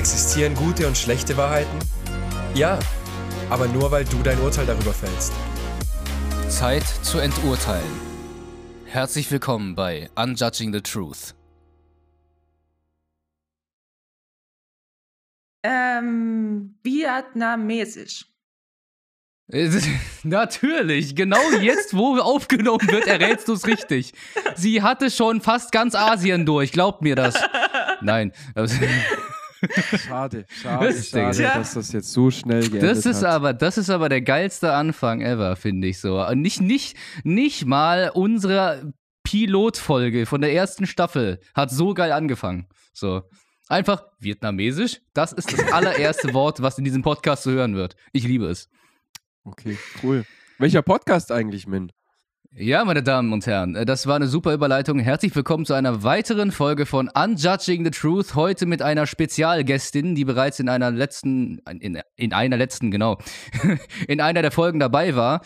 Existieren gute und schlechte Wahrheiten? Ja, aber nur weil du dein Urteil darüber fällst. Zeit zu enturteilen. Herzlich willkommen bei Unjudging the Truth. Ähm, vietnamesisch. Natürlich, genau jetzt, wo aufgenommen wird, errätst du es richtig. Sie hatte schon fast ganz Asien durch, glaubt mir das. Nein. Schade, schade, schade, dass das jetzt so schnell geht. Das ist hat. aber, das ist aber der geilste Anfang ever, finde ich so. Und nicht, nicht, nicht mal unsere Pilotfolge von der ersten Staffel hat so geil angefangen. So. Einfach vietnamesisch. Das ist das allererste Wort, was in diesem Podcast zu hören wird. Ich liebe es. Okay, cool. Welcher Podcast eigentlich, Min? Ja, meine Damen und Herren, äh, das war eine super Überleitung. Herzlich willkommen zu einer weiteren Folge von Unjudging the Truth. Heute mit einer Spezialgästin, die bereits in einer letzten, in, in einer letzten, genau, in einer der Folgen dabei war.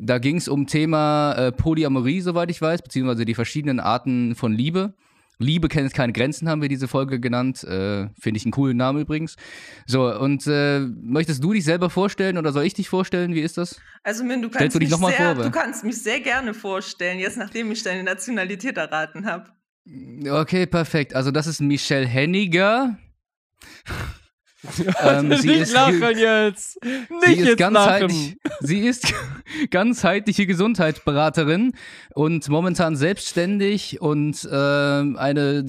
Da ging es um Thema äh, Polyamorie, soweit ich weiß, beziehungsweise die verschiedenen Arten von Liebe. Liebe kennt keine Grenzen, haben wir diese Folge genannt. Äh, Finde ich einen coolen Namen übrigens. So, und äh, möchtest du dich selber vorstellen oder soll ich dich vorstellen? Wie ist das? Also, Min, du kannst, du mich, sehr, du kannst mich sehr gerne vorstellen, jetzt nachdem ich deine Nationalität erraten habe. Okay, perfekt. Also, das ist Michelle Henniger. ähm, sie nicht ist, lachen jetzt! Nicht sie ist jetzt ganzheitlich, lachen! Sie ist ganzheitliche Gesundheitsberaterin und momentan selbstständig und äh, eine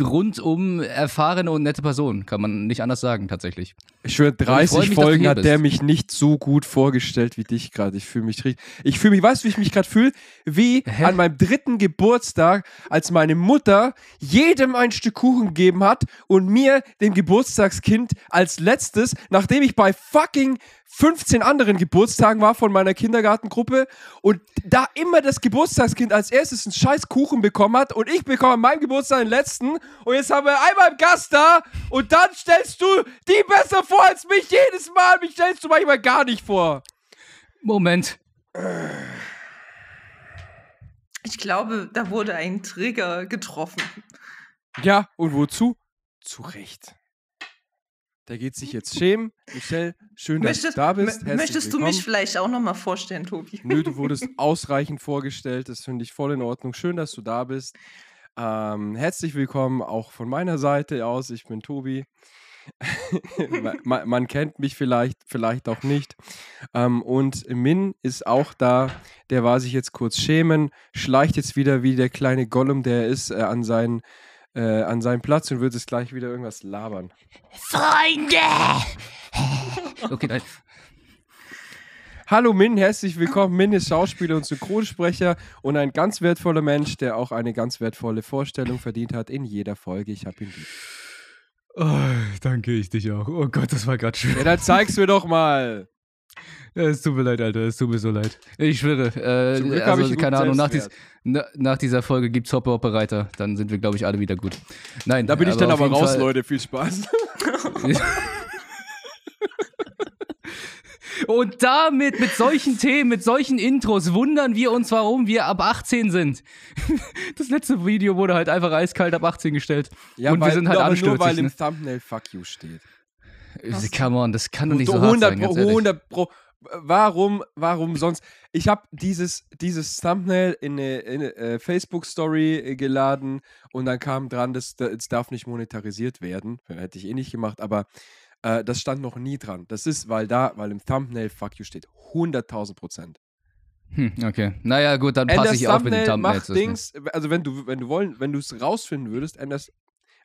rundum erfahrene und nette Person, kann man nicht anders sagen, tatsächlich. Ich schwöre, 30 mich, Folgen hat der mich nicht so gut vorgestellt wie dich gerade. Ich fühle mich richtig. Ich fühle mich, weißt du, wie ich mich gerade fühle? Wie Hä? an meinem dritten Geburtstag, als meine Mutter jedem ein Stück Kuchen gegeben hat und mir, dem Geburtstagskind, als letztes, nachdem ich bei fucking 15 anderen Geburtstagen war von meiner Kindergartengruppe und da immer das Geburtstagskind als erstes einen scheiß Kuchen bekommen hat und ich bekomme an meinem Geburtstag den letzten und jetzt haben wir einmal einen Gast da und dann stellst du die besser vor als mich jedes Mal. Mich stellst du manchmal gar nicht vor. Moment. Ich glaube, da wurde ein Trigger getroffen. Ja, und wozu? Zu Recht. Der geht sich jetzt schämen. Michelle, schön, dass möchtest, du da bist. Herzlich möchtest willkommen. du mich vielleicht auch nochmal vorstellen, Tobi? Nö, du wurdest ausreichend vorgestellt. Das finde ich voll in Ordnung. Schön, dass du da bist. Ähm, herzlich willkommen auch von meiner Seite aus. Ich bin Tobi. man, man, kennt mich vielleicht, vielleicht auch nicht. Ähm, und Min ist auch da. Der war sich jetzt kurz schämen, schleicht jetzt wieder wie der kleine Gollum, der er ist, äh, an seinen äh, an seinen Platz und wird es gleich wieder irgendwas labern. Freunde! okay, nein. Hallo Min, herzlich willkommen. Min ist Schauspieler und Synchronsprecher und ein ganz wertvoller Mensch, der auch eine ganz wertvolle Vorstellung verdient hat in jeder Folge. Ich habe ihn lieb. Oh, danke, ich dich auch. Oh Gott, das war gerade schön. Ja, dann zeig's mir doch mal. Ja, es tut mir leid, Alter. Es tut mir so leid. Ich schwöre. Äh, also, keine Ahnung, nach, dies, na, nach, dieser Folge gibt's Hoppe Hoppe Reiter. Dann sind wir, glaube ich, alle wieder gut. Nein, da bin ich dann aber raus, Fall. Leute. Viel Spaß. Und damit, mit solchen Themen, mit solchen Intros, wundern wir uns, warum wir ab 18 sind. Das letzte Video wurde halt einfach eiskalt ab 18 gestellt. Ja, und weil, wir sind halt aber nur weil im ne? Thumbnail Fuck You steht. Was? Come on, das kann doch nicht so 100 hart sein, pro, 100 pro, warum, warum sonst? Ich habe dieses, dieses Thumbnail in eine, in eine äh, Facebook-Story äh, geladen und dann kam dran, das, das darf nicht monetarisiert werden. Hätte ich eh nicht gemacht, aber äh, das stand noch nie dran. Das ist, weil da, weil im Thumbnail Fuck you steht. 100.000 Prozent. Hm, okay. Naja, gut, dann passe ich auf mit dem Thumbnail. Macht Dings, also wenn du, wenn du wollen, wenn du es rausfinden würdest, änderst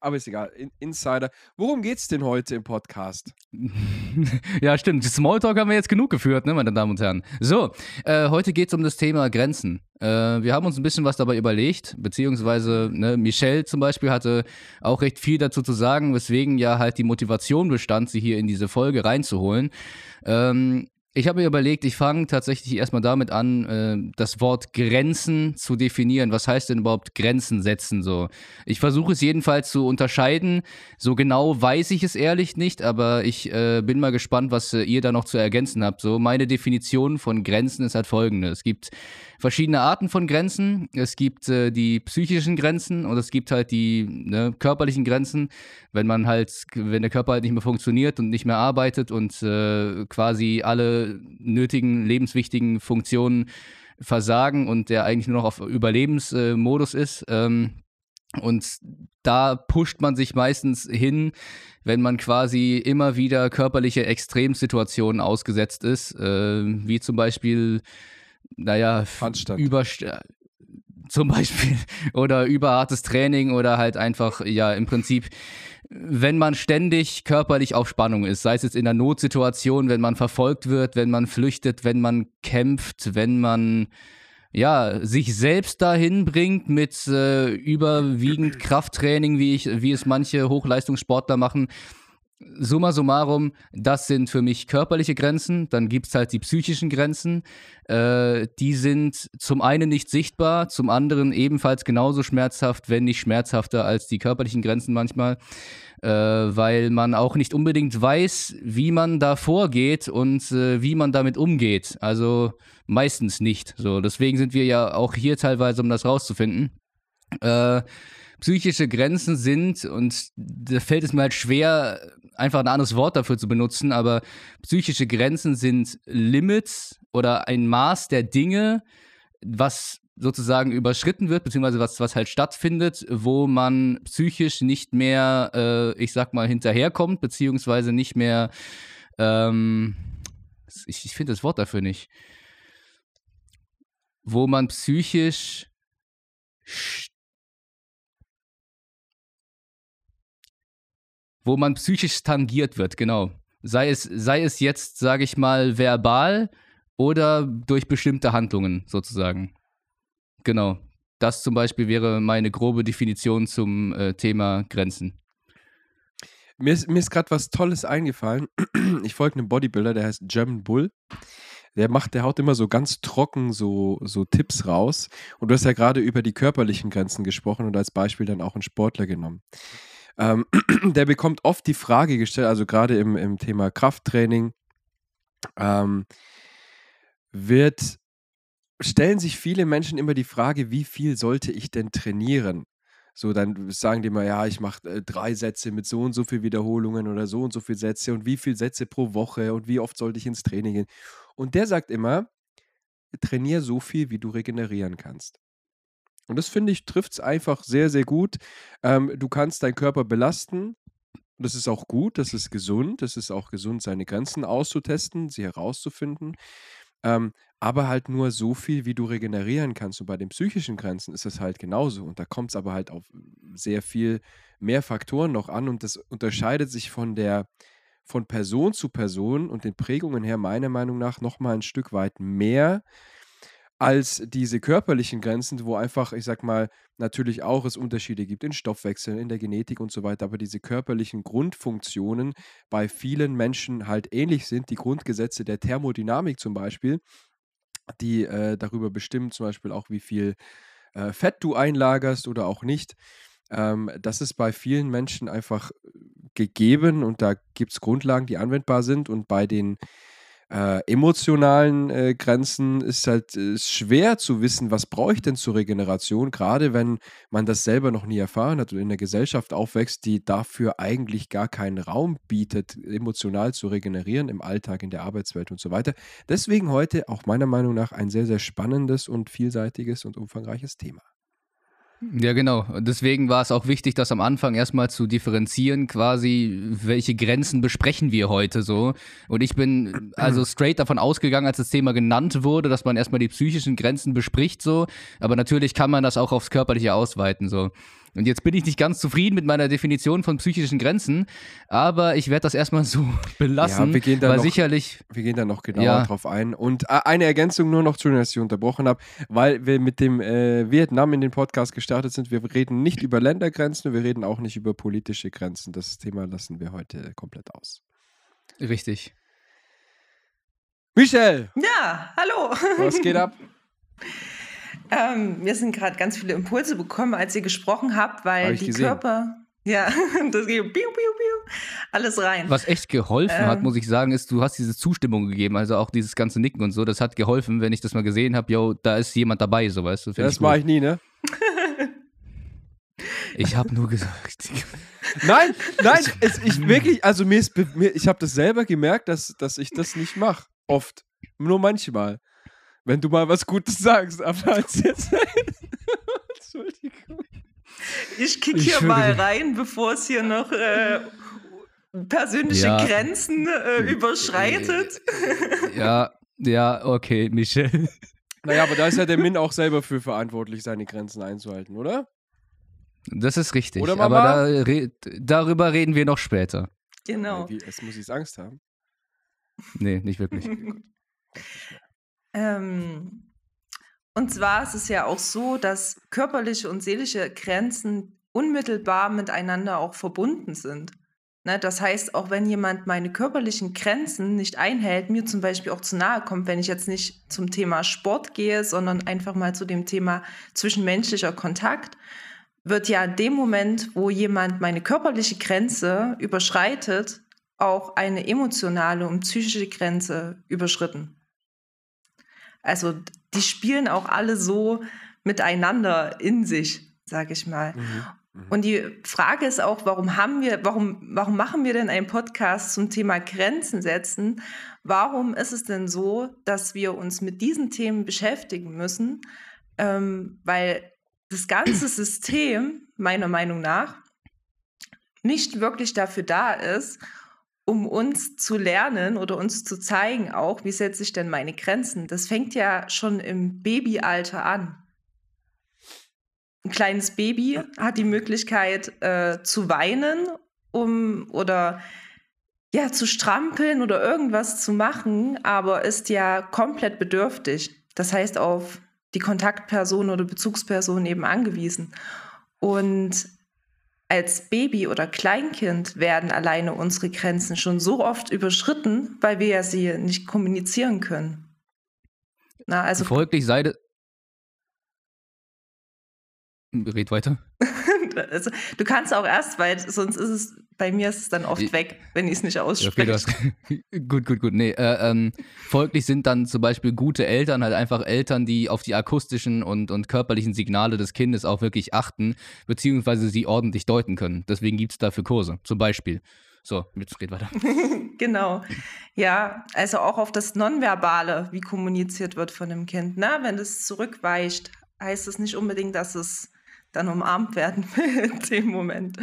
aber ist egal. In Insider. Worum geht's denn heute im Podcast? ja, stimmt. Smalltalk haben wir jetzt genug geführt, ne, meine Damen und Herren. So, äh, heute geht's um das Thema Grenzen. Äh, wir haben uns ein bisschen was dabei überlegt, beziehungsweise ne, Michelle zum Beispiel hatte auch recht viel dazu zu sagen, weswegen ja halt die Motivation bestand, sie hier in diese Folge reinzuholen. Ähm, Ich habe mir überlegt, ich fange tatsächlich erstmal damit an, äh, das Wort Grenzen zu definieren. Was heißt denn überhaupt Grenzen setzen? So, ich versuche es jedenfalls zu unterscheiden. So genau weiß ich es ehrlich nicht, aber ich äh, bin mal gespannt, was äh, ihr da noch zu ergänzen habt. So, meine Definition von Grenzen ist halt folgende: Es gibt verschiedene Arten von Grenzen. Es gibt äh, die psychischen Grenzen und es gibt halt die ne, körperlichen Grenzen, wenn man halt, wenn der Körper halt nicht mehr funktioniert und nicht mehr arbeitet und äh, quasi alle nötigen, lebenswichtigen Funktionen versagen und der eigentlich nur noch auf Überlebensmodus ist. Ähm, und da pusht man sich meistens hin, wenn man quasi immer wieder körperliche Extremsituationen ausgesetzt ist, äh, wie zum Beispiel naja, Handstand. über zum Beispiel oder überhartes Training oder halt einfach, ja, im Prinzip, wenn man ständig körperlich auf Spannung ist, sei es jetzt in einer Notsituation, wenn man verfolgt wird, wenn man flüchtet, wenn man kämpft, wenn man ja, sich selbst dahin bringt mit äh, überwiegend Krafttraining, wie, ich, wie es manche Hochleistungssportler machen, summa summarum, das sind für mich körperliche Grenzen. Dann gibt es halt die psychischen Grenzen. Äh, die sind zum einen nicht sichtbar, zum anderen ebenfalls genauso schmerzhaft, wenn nicht schmerzhafter als die körperlichen Grenzen manchmal. Äh, weil man auch nicht unbedingt weiß, wie man da vorgeht und äh, wie man damit umgeht. Also meistens nicht. So, deswegen sind wir ja auch hier teilweise, um das rauszufinden. Äh, psychische Grenzen sind, und da fällt es mir halt schwer, einfach ein anderes Wort dafür zu benutzen, aber psychische Grenzen sind Limits oder ein Maß der Dinge, was sozusagen überschritten wird, beziehungsweise was, was halt stattfindet, wo man psychisch nicht mehr, äh, ich sag mal, hinterherkommt, beziehungsweise nicht mehr, ähm, ich, ich finde das Wort dafür nicht, wo man psychisch wo man psychisch tangiert wird, genau. Sei es, sei es jetzt, sage ich mal, verbal oder durch bestimmte Handlungen sozusagen. Genau. Das zum Beispiel wäre meine grobe Definition zum äh, Thema Grenzen. Mir ist, mir ist gerade was Tolles eingefallen. Ich folge einem Bodybuilder, der heißt German Bull. Der macht, der haut immer so ganz trocken so, so Tipps raus. Und du hast ja gerade über die körperlichen Grenzen gesprochen und als Beispiel dann auch einen Sportler genommen. Ähm, der bekommt oft die Frage gestellt, also gerade im, im Thema Krafttraining, ähm, wird, stellen sich viele Menschen immer die Frage, wie viel sollte ich denn trainieren? So, dann sagen die mal, ja, ich mache äh, drei Sätze mit so und so viel Wiederholungen oder so und so viele Sätze und wie viele Sätze pro Woche und wie oft sollte ich ins Training gehen? Und der sagt immer, trainier so viel, wie du regenerieren kannst. Und das finde ich, trifft es einfach sehr, sehr gut. Ähm, du kannst deinen Körper belasten. Das ist auch gut, das ist gesund. Das ist auch gesund, seine Grenzen auszutesten, sie herauszufinden. Ähm, aber halt nur so viel, wie du regenerieren kannst. Und bei den psychischen Grenzen ist es halt genauso. Und da kommt es aber halt auf sehr viel mehr Faktoren noch an. Und das unterscheidet sich von der von Person zu Person und den Prägungen her meiner Meinung nach nochmal ein Stück weit mehr als diese körperlichen Grenzen, wo einfach, ich sag mal, natürlich auch es Unterschiede gibt in Stoffwechseln, in der Genetik und so weiter, aber diese körperlichen Grundfunktionen bei vielen Menschen halt ähnlich sind. Die Grundgesetze der Thermodynamik zum Beispiel, die äh, darüber bestimmen zum Beispiel auch, wie viel äh, Fett du einlagerst oder auch nicht. Ähm, das ist bei vielen Menschen einfach gegeben und da gibt es Grundlagen, die anwendbar sind und bei den äh, emotionalen äh, Grenzen ist halt äh, schwer zu wissen, was brauche ich denn zur Regeneration, gerade wenn man das selber noch nie erfahren hat und in einer Gesellschaft aufwächst, die dafür eigentlich gar keinen Raum bietet, emotional zu regenerieren im Alltag, in der Arbeitswelt und so weiter. Deswegen heute auch meiner Meinung nach ein sehr, sehr spannendes und vielseitiges und umfangreiches Thema. Ja, genau. Deswegen war es auch wichtig, das am Anfang erstmal zu differenzieren, quasi, welche Grenzen besprechen wir heute so. Und ich bin also straight davon ausgegangen, als das Thema genannt wurde, dass man erstmal die psychischen Grenzen bespricht so. Aber natürlich kann man das auch aufs Körperliche ausweiten so. Und jetzt bin ich nicht ganz zufrieden mit meiner Definition von psychischen Grenzen, aber ich werde das erstmal so belassen, ja, wir gehen da weil noch, sicherlich. Wir gehen da noch genauer ja. drauf ein. Und äh, eine Ergänzung nur noch, Entschuldigung, dass ich unterbrochen habe, weil wir mit dem äh, Vietnam in den Podcast gestartet sind. Wir reden nicht über Ländergrenzen, wir reden auch nicht über politische Grenzen. Das Thema lassen wir heute komplett aus. Richtig. Michelle! Ja, hallo! Was geht ab? ähm, mir sind gerade ganz viele Impulse bekommen, als ihr gesprochen habt, weil Hab die gesehen. Körper. Ja, das geht piu, piu, piu, alles rein. Was echt geholfen ähm, hat, muss ich sagen, ist, du hast diese Zustimmung gegeben, also auch dieses ganze Nicken und so, das hat geholfen, wenn ich das mal gesehen habe, yo, da ist jemand dabei, so weißt du. Das mache ich nie, ne? ich habe nur gesagt. Nein, nein, es, ich wirklich, also mir ist, mir, ich habe das selber gemerkt, dass, dass ich das nicht mache. Oft. Nur manchmal. Wenn du mal was Gutes sagst, aber als jetzt. Entschuldigung. Ich kick hier mal rein, bevor es hier noch äh, persönliche ja. Grenzen äh, überschreitet. Ja, ja, okay, Michelle. Naja, aber da ist ja der Min auch selber für verantwortlich, seine Grenzen einzuhalten, oder? Das ist richtig. Oder Mama? Aber da, re darüber reden wir noch später. Genau. Wie, es muss ich Angst haben. Nee, nicht wirklich. ähm, und zwar ist es ja auch so, dass körperliche und seelische Grenzen unmittelbar miteinander auch verbunden sind. Ne, das heißt, auch wenn jemand meine körperlichen Grenzen nicht einhält, mir zum Beispiel auch zu nahe kommt, wenn ich jetzt nicht zum Thema Sport gehe, sondern einfach mal zu dem Thema zwischenmenschlicher Kontakt, wird ja in dem Moment, wo jemand meine körperliche Grenze überschreitet, auch eine emotionale und psychische Grenze überschritten. Also die spielen auch alle so miteinander in sich, sage ich mal. Mhm, mhm. Und die Frage ist auch, warum haben wir, warum, warum machen wir denn einen Podcast zum Thema Grenzen setzen? Warum ist es denn so, dass wir uns mit diesen Themen beschäftigen müssen? Ähm, weil das ganze System, meiner Meinung nach, nicht wirklich dafür da ist, um uns zu lernen oder uns zu zeigen, auch wie setze ich denn meine Grenzen. Das fängt ja schon im Babyalter an. Ein kleines Baby hat die Möglichkeit äh, zu weinen, um oder ja zu strampeln oder irgendwas zu machen, aber ist ja komplett bedürftig. Das heißt auf die Kontaktperson oder Bezugsperson eben angewiesen. Und als Baby oder Kleinkind werden alleine unsere Grenzen schon so oft überschritten, weil wir ja sie nicht kommunizieren können. Na, also Folglich sei das. Red weiter. also, du kannst auch erst, weil sonst ist es, bei mir ist es dann oft weg, wenn ich es nicht ausspreche. Okay, gut, gut, gut. Nee, äh, ähm, folglich sind dann zum Beispiel gute Eltern halt einfach Eltern, die auf die akustischen und, und körperlichen Signale des Kindes auch wirklich achten, beziehungsweise sie ordentlich deuten können. Deswegen gibt es dafür Kurse, zum Beispiel. So, jetzt red weiter. genau. Ja, also auch auf das Nonverbale, wie kommuniziert wird von dem Kind. Na, wenn es zurückweicht, heißt es nicht unbedingt, dass es dann umarmt werden in dem Moment.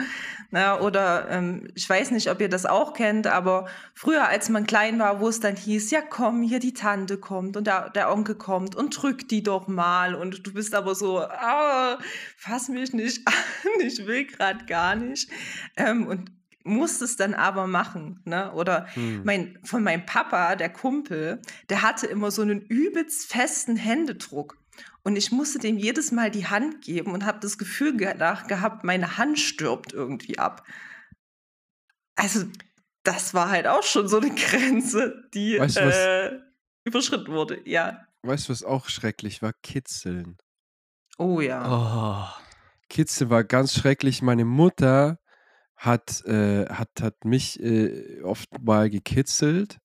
Na, oder ähm, ich weiß nicht, ob ihr das auch kennt, aber früher, als man klein war, wo es dann hieß, ja komm, hier die Tante kommt und der, der Onkel kommt und drück die doch mal und du bist aber so, ah, fass mich nicht an, ich will gerade gar nicht. Ähm, und musste es dann aber machen. Ne? Oder hm. mein, von meinem Papa, der Kumpel, der hatte immer so einen übelst festen Händedruck. Und ich musste dem jedes Mal die Hand geben und habe das Gefühl gehabt, meine Hand stirbt irgendwie ab. Also, das war halt auch schon so eine Grenze, die weißt du, äh, überschritten wurde, ja. Weißt du, was auch schrecklich war? Kitzeln. Oh ja. Oh. Kitzeln war ganz schrecklich. Meine Mutter hat, äh, hat, hat mich äh, oft mal gekitzelt.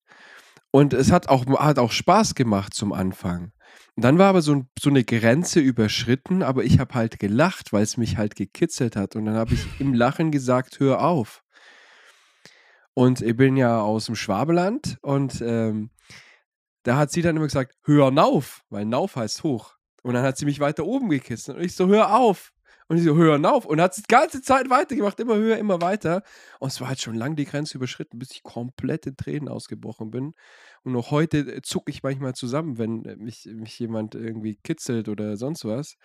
Und es hat auch, hat auch Spaß gemacht zum Anfang. Und dann war aber so, so eine Grenze überschritten, aber ich habe halt gelacht, weil es mich halt gekitzelt hat. Und dann habe ich im Lachen gesagt, hör auf. Und ich bin ja aus dem Schwabeland und ähm, da hat sie dann immer gesagt, hör auf, weil Nauf heißt hoch. Und dann hat sie mich weiter oben gekitzelt und ich so, hör auf. Und ich so, hör auf. Und hat es die ganze Zeit weitergemacht, immer höher, immer weiter. Und es war halt schon lang die Grenze überschritten, bis ich komplett in Tränen ausgebrochen bin. Und noch heute äh, zucke ich manchmal zusammen, wenn äh, mich, mich jemand irgendwie kitzelt oder sonst was.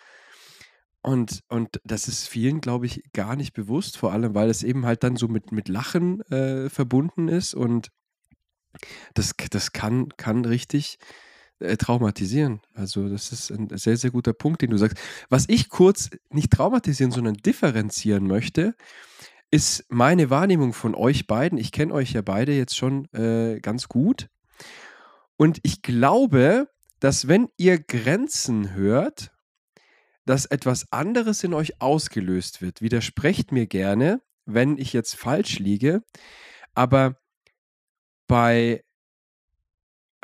Und, und das ist vielen, glaube ich, gar nicht bewusst, vor allem, weil es eben halt dann so mit, mit Lachen äh, verbunden ist und das, das kann, kann richtig äh, traumatisieren. Also das ist ein sehr, sehr guter Punkt, den du sagst. Was ich kurz nicht traumatisieren, sondern differenzieren möchte, ist meine Wahrnehmung von euch beiden. Ich kenne euch ja beide jetzt schon äh, ganz gut. Und ich glaube, dass wenn ihr Grenzen hört, dass etwas anderes in euch ausgelöst wird. Widersprecht mir gerne, wenn ich jetzt falsch liege, aber bei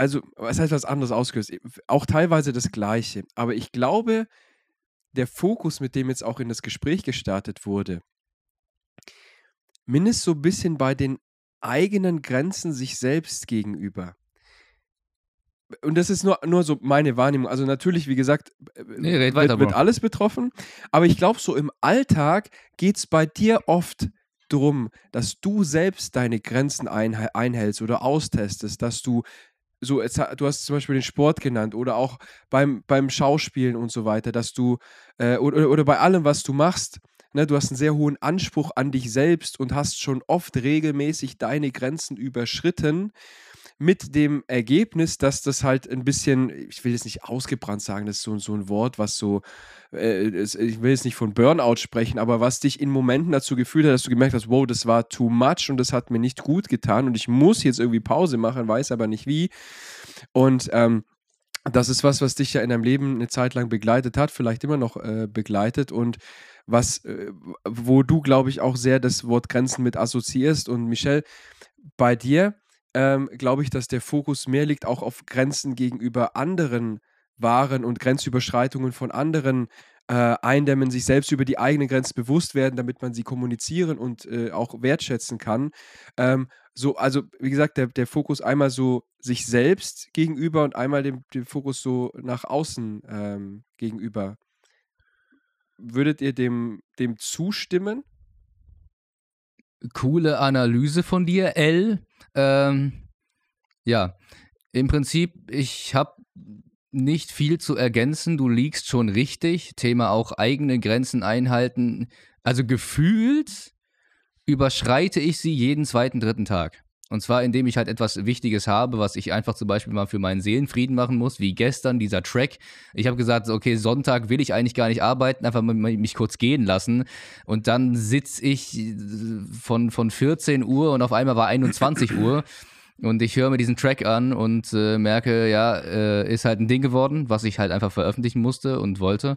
also, es heißt was anderes ausgelöst, auch teilweise das Gleiche, aber ich glaube, der Fokus, mit dem jetzt auch in das Gespräch gestartet wurde, mindestens so ein bisschen bei den eigenen Grenzen sich selbst gegenüber und das ist nur, nur so meine Wahrnehmung. Also natürlich, wie gesagt, äh, nee, red weiter, wird, wird alles betroffen. Aber ich glaube, so im Alltag geht es bei dir oft darum, dass du selbst deine Grenzen einhältst oder austestest, dass du so, du hast zum Beispiel den Sport genannt oder auch beim, beim Schauspielen und so weiter, dass du, äh, oder, oder bei allem, was du machst, ne, du hast einen sehr hohen Anspruch an dich selbst und hast schon oft regelmäßig deine Grenzen überschritten mit dem Ergebnis, dass das halt ein bisschen, ich will jetzt nicht ausgebrannt sagen, das ist so, so ein Wort, was so, äh, ich will jetzt nicht von Burnout sprechen, aber was dich in Momenten dazu gefühlt hat, dass du gemerkt hast, wow, das war too much und das hat mir nicht gut getan und ich muss jetzt irgendwie Pause machen, weiß aber nicht wie. Und ähm, das ist was, was dich ja in deinem Leben eine Zeit lang begleitet hat, vielleicht immer noch äh, begleitet und was, äh, wo du, glaube ich, auch sehr das Wort Grenzen mit assoziierst. Und Michelle, bei dir ähm, glaube ich, dass der Fokus mehr liegt auch auf Grenzen gegenüber anderen Waren und Grenzüberschreitungen von anderen äh, eindämmen, sich selbst über die eigenen Grenzen bewusst werden, damit man sie kommunizieren und äh, auch wertschätzen kann. Ähm, so, also wie gesagt, der, der Fokus einmal so sich selbst gegenüber und einmal dem, dem Fokus so nach außen ähm, gegenüber. Würdet ihr dem, dem zustimmen? Coole Analyse von dir, L. Ähm, ja, im Prinzip, ich habe nicht viel zu ergänzen. Du liegst schon richtig. Thema auch eigene Grenzen einhalten. Also gefühlt überschreite ich sie jeden zweiten, dritten Tag. Und zwar, indem ich halt etwas Wichtiges habe, was ich einfach zum Beispiel mal für meinen Seelenfrieden machen muss, wie gestern dieser Track. Ich habe gesagt, okay, Sonntag will ich eigentlich gar nicht arbeiten, einfach mich kurz gehen lassen. Und dann sitze ich äh, von, von 14 Uhr und auf einmal war 21 Uhr. Und ich höre mir diesen Track an und äh, merke, ja, äh, ist halt ein Ding geworden, was ich halt einfach veröffentlichen musste und wollte.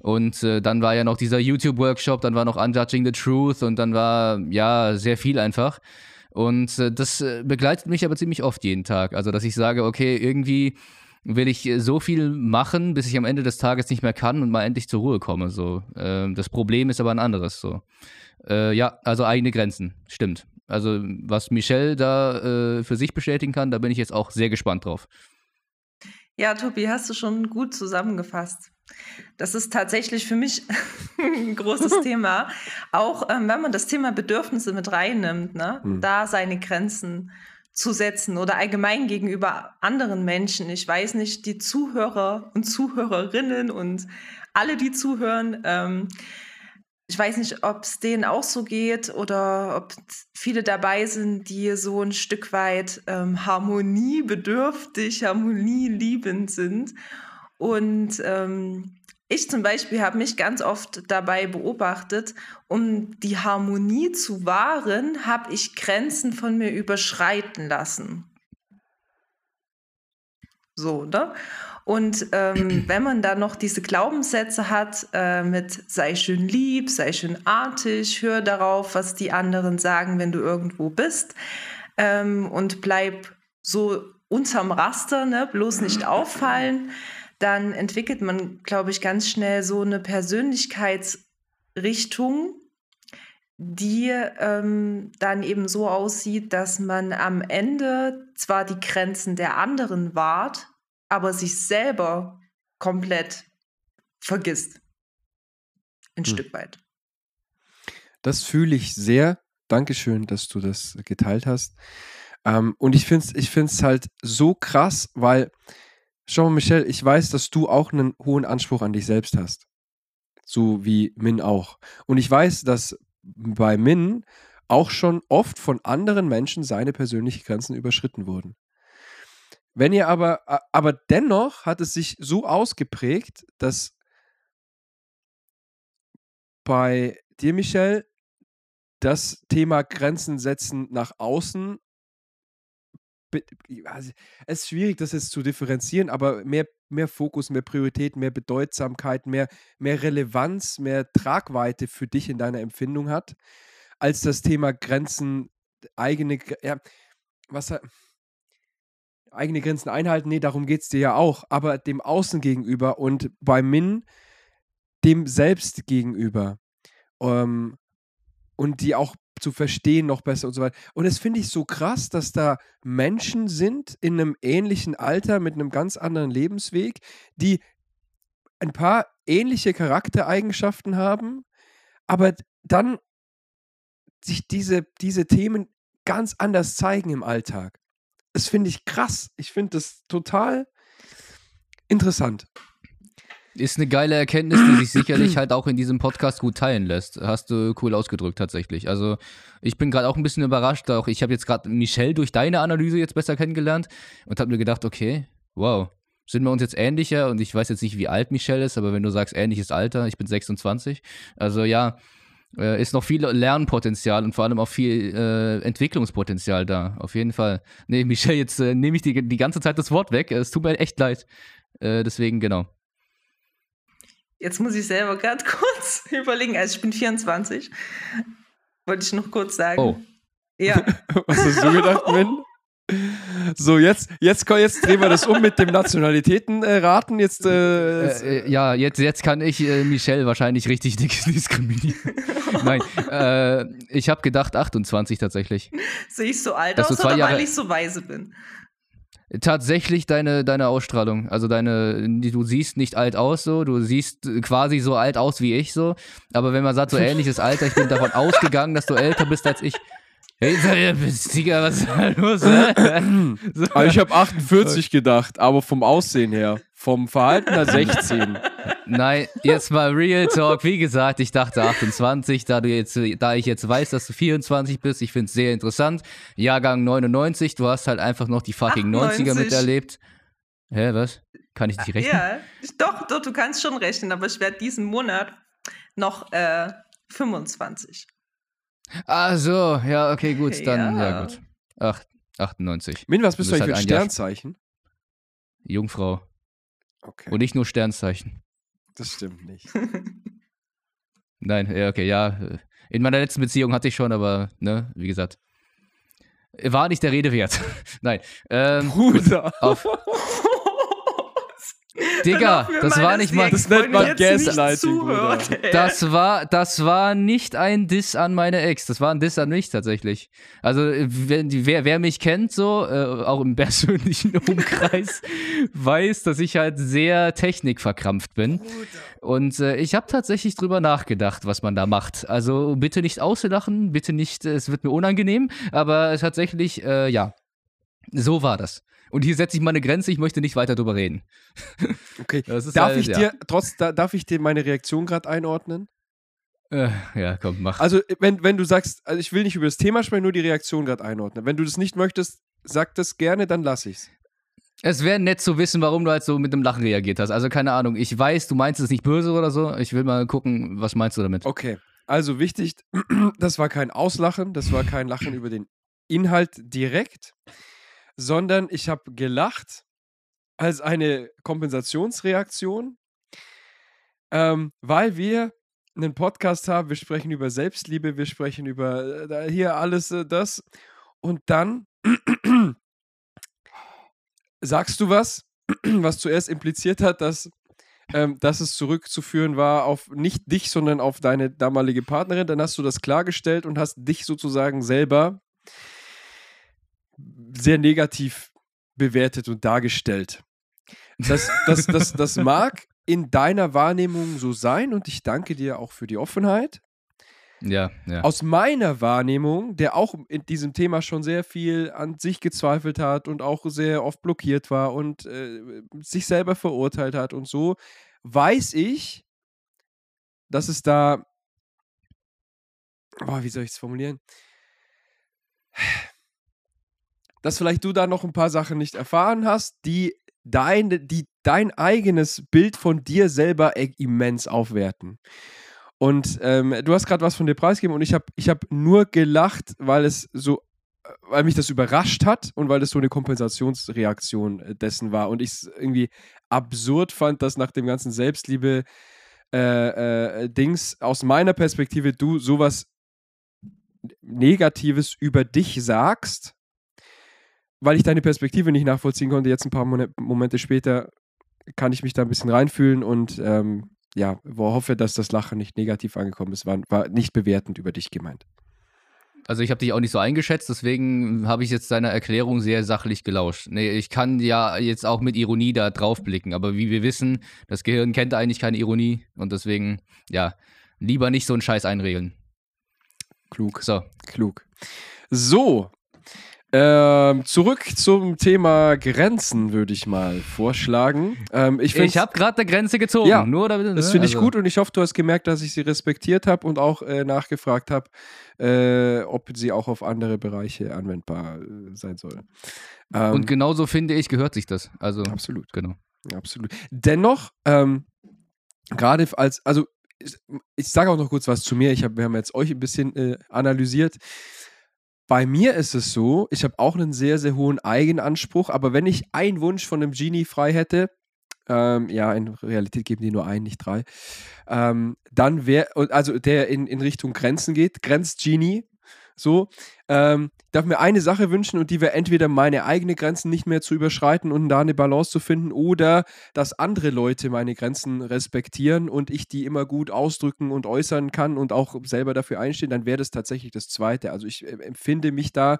Und äh, dann war ja noch dieser YouTube-Workshop, dann war noch Unjudging the Truth und dann war ja sehr viel einfach. Und äh, das äh, begleitet mich aber ziemlich oft jeden Tag. Also, dass ich sage, okay, irgendwie will ich äh, so viel machen, bis ich am Ende des Tages nicht mehr kann und mal endlich zur Ruhe komme. So, äh, das Problem ist aber ein anderes. So, äh, ja, also eigene Grenzen, stimmt. Also was Michelle da äh, für sich bestätigen kann, da bin ich jetzt auch sehr gespannt drauf. Ja, Tobi, hast du schon gut zusammengefasst. Das ist tatsächlich für mich ein großes Thema. Auch ähm, wenn man das Thema Bedürfnisse mit reinnimmt, ne? Hm. da seine Grenzen zu setzen oder allgemein gegenüber anderen Menschen. Ich weiß nicht, die Zuhörer und Zuhörerinnen und alle, die zuhören, ähm, ich weiß nicht, ob es denen auch so geht oder ob viele dabei sind, die so ein Stück weit ähm, harmoniebedürftig, harmonieliebend sind und ähm, ich zum Beispiel habe mich ganz oft dabei beobachtet, um die Harmonie zu wahren, habe ich Grenzen von mir überschreiten lassen. So, ne? Und ähm, wenn man dann noch diese Glaubenssätze hat äh, mit sei schön lieb, sei schön artig, hör darauf, was die anderen sagen, wenn du irgendwo bist ähm, und bleib so unterm Raster, ne? bloß nicht auffallen dann entwickelt man, glaube ich, ganz schnell so eine Persönlichkeitsrichtung, die ähm, dann eben so aussieht, dass man am Ende zwar die Grenzen der anderen wahrt, aber sich selber komplett vergisst. Ein hm. Stück weit. Das fühle ich sehr. Dankeschön, dass du das geteilt hast. Ähm, und ich finde es ich find's halt so krass, weil Schau mal, Michelle, ich weiß, dass du auch einen hohen Anspruch an dich selbst hast. So wie Min auch. Und ich weiß, dass bei Min auch schon oft von anderen Menschen seine persönlichen Grenzen überschritten wurden. Wenn ihr aber, aber dennoch hat es sich so ausgeprägt, dass bei dir, Michelle, das Thema Grenzen setzen nach außen es ist schwierig, das jetzt zu differenzieren, aber mehr, mehr Fokus, mehr Priorität, mehr Bedeutsamkeit, mehr, mehr Relevanz, mehr Tragweite für dich in deiner Empfindung hat, als das Thema Grenzen, eigene, ja, was eigene Grenzen einhalten, nee, darum geht es dir ja auch, aber dem Außen gegenüber und bei Min dem Selbst gegenüber. Ähm, und die auch zu verstehen noch besser und so weiter. Und das finde ich so krass, dass da Menschen sind in einem ähnlichen Alter mit einem ganz anderen Lebensweg, die ein paar ähnliche Charaktereigenschaften haben, aber dann sich diese, diese Themen ganz anders zeigen im Alltag. Das finde ich krass. Ich finde das total interessant. Ist eine geile Erkenntnis, die sich sicherlich halt auch in diesem Podcast gut teilen lässt. Hast du cool ausgedrückt tatsächlich. Also ich bin gerade auch ein bisschen überrascht. Auch ich habe jetzt gerade Michelle durch deine Analyse jetzt besser kennengelernt und habe mir gedacht, okay, wow, sind wir uns jetzt ähnlicher? Und ich weiß jetzt nicht, wie alt Michelle ist, aber wenn du sagst ähnliches Alter, ich bin 26. Also ja, äh, ist noch viel Lernpotenzial und vor allem auch viel äh, Entwicklungspotenzial da. Auf jeden Fall. Nee, Michelle, jetzt äh, nehme ich die, die ganze Zeit das Wort weg. Es tut mir echt leid. Äh, deswegen, genau. Jetzt muss ich selber gerade kurz überlegen. Also ich bin 24. Wollte ich noch kurz sagen. Oh. Ja. Was hast du gedacht, Min? So, jetzt, jetzt, jetzt drehen wir das um mit dem Nationalitätenraten. Äh, jetzt, äh, äh, ja, jetzt, jetzt kann ich äh, Michelle wahrscheinlich richtig diskriminieren. Nein, äh, ich habe gedacht 28 tatsächlich. Sehe ich so alt aus oder Jahre, weil ich so weise bin? Tatsächlich deine, deine Ausstrahlung. Also deine, du siehst nicht alt aus so, du siehst quasi so alt aus wie ich so. Aber wenn man sagt, so ähnliches Alter, ich bin davon ausgegangen, dass du älter bist als ich. Hey, Digga, was ist da los? So. Also ich habe 48 gedacht, aber vom Aussehen her. Vom Verhalten her 16. Nein, jetzt mal Real Talk. Wie gesagt, ich dachte 28, da, du jetzt, da ich jetzt weiß, dass du 24 bist. Ich finde es sehr interessant. Jahrgang 99, du hast halt einfach noch die fucking 98. 90er miterlebt. Hä, was? Kann ich nicht rechnen? Ja, doch, doch, du kannst schon rechnen, aber ich werde diesen Monat noch äh, 25. Ah, so, ja, okay, gut, dann, ja, ja gut. Ach, 98. Min, was bist du, eigentlich halt für ein Sternzeichen? Jungfrau. Okay. Und nicht nur Sternzeichen. Das stimmt nicht. Nein, ja, okay, ja. In meiner letzten Beziehung hatte ich schon, aber, ne, wie gesagt. War nicht der Rede wert. Nein. Ähm, Bruder. Auf, Digga, das war nicht mal. Das nennt man Gaslighting. Das war, das war nicht ein Diss an meine Ex. Das war ein Diss an mich tatsächlich. Also, wenn, wer, wer mich kennt, so, äh, auch im persönlichen Umkreis, weiß, dass ich halt sehr technikverkrampft bin. Und äh, ich habe tatsächlich drüber nachgedacht, was man da macht. Also, bitte nicht auslachen, bitte nicht, es wird mir unangenehm, aber tatsächlich, äh, ja. So war das. Und hier setze ich mal eine Grenze, ich möchte nicht weiter drüber reden. Okay. darf halt, ich ja. dir trotz, da, darf ich dir meine Reaktion gerade einordnen? Äh, ja, komm, mach. Also, wenn, wenn du sagst, also ich will nicht über das Thema sprechen, nur die Reaktion gerade einordnen. Wenn du das nicht möchtest, sag das gerne, dann lass ich's. Es wäre nett zu wissen, warum du halt so mit dem Lachen reagiert hast. Also, keine Ahnung. Ich weiß, du meinst es nicht böse oder so. Ich will mal gucken, was meinst du damit? Okay. Also wichtig, das war kein Auslachen, das war kein Lachen über den Inhalt direkt, sondern ich habe gelacht als eine Kompensationsreaktion, ähm, weil wir einen Podcast haben, wir sprechen über Selbstliebe, wir sprechen über äh, hier alles äh, das und dann sagst du was, was zuerst impliziert hat, dass, ähm, dass es zurückzuführen war auf nicht dich, sondern auf deine damalige Partnerin. Dann hast du das klargestellt und hast dich sozusagen selber sehr negativ bewertet und dargestellt. Das, das, das, das mag in deiner Wahrnehmung so sein und ich danke dir auch für die Offenheit. Ja, ja. Aus meiner Wahrnehmung, der auch in diesem Thema schon sehr viel an sich gezweifelt hat und auch sehr oft blockiert war und äh, sich selber verurteilt hat und so, weiß ich, dass es da, oh, wie soll ich es formulieren? Dass vielleicht du da noch ein paar Sachen nicht erfahren hast, die dein, die dein eigenes Bild von dir selber e-, immens aufwerten. Und ähm, du hast gerade was von dir preisgegeben und ich habe ich hab nur gelacht, weil es so, weil mich das überrascht hat und weil das so eine Kompensationsreaktion äh, dessen war. Und ich es irgendwie absurd fand, dass nach dem ganzen Selbstliebe äh, äh, Dings aus meiner Perspektive du sowas Negatives über dich sagst, weil ich deine Perspektive nicht nachvollziehen konnte. Jetzt ein paar Momente später kann ich mich da ein bisschen reinfühlen und ähm, ja, hoffe, dass das Lachen nicht negativ angekommen ist. War, war nicht bewertend über dich gemeint. Also ich habe dich auch nicht so eingeschätzt, deswegen habe ich jetzt deiner Erklärung sehr sachlich gelauscht. Nee, ich kann ja jetzt auch mit Ironie da drauf blicken, aber wie wir wissen, das Gehirn kennt eigentlich keine Ironie und deswegen, ja, lieber nicht so einen Scheiß einregeln. Klug. So. Klug. So, ähm, zurück zum Thema Grenzen würde ich mal vorschlagen. Ähm, ich ich habe gerade eine Grenze gezogen. Ja, nur damit, ne? das finde ich also. gut und ich hoffe, du hast gemerkt, dass ich sie respektiert habe und auch äh, nachgefragt habe, äh, ob sie auch auf andere Bereiche anwendbar äh, sein soll. Ähm, und genauso finde ich, gehört sich das. Also absolut, genau, absolut. Dennoch, ähm, gerade als, also ich, ich sage auch noch kurz was zu mir. Ich hab, wir haben jetzt euch ein bisschen äh, analysiert. Bei mir ist es so, ich habe auch einen sehr, sehr hohen Eigenanspruch, aber wenn ich einen Wunsch von einem Genie frei hätte, ähm, ja, in Realität geben die nur einen, nicht drei, ähm, dann wäre, also der in, in Richtung Grenzen geht, Grenz-Genie, so, ähm, darf mir eine Sache wünschen und die wäre entweder meine eigenen Grenzen nicht mehr zu überschreiten und da eine Balance zu finden oder dass andere Leute meine Grenzen respektieren und ich die immer gut ausdrücken und äußern kann und auch selber dafür einstehen, dann wäre das tatsächlich das Zweite. Also ich äh, empfinde mich da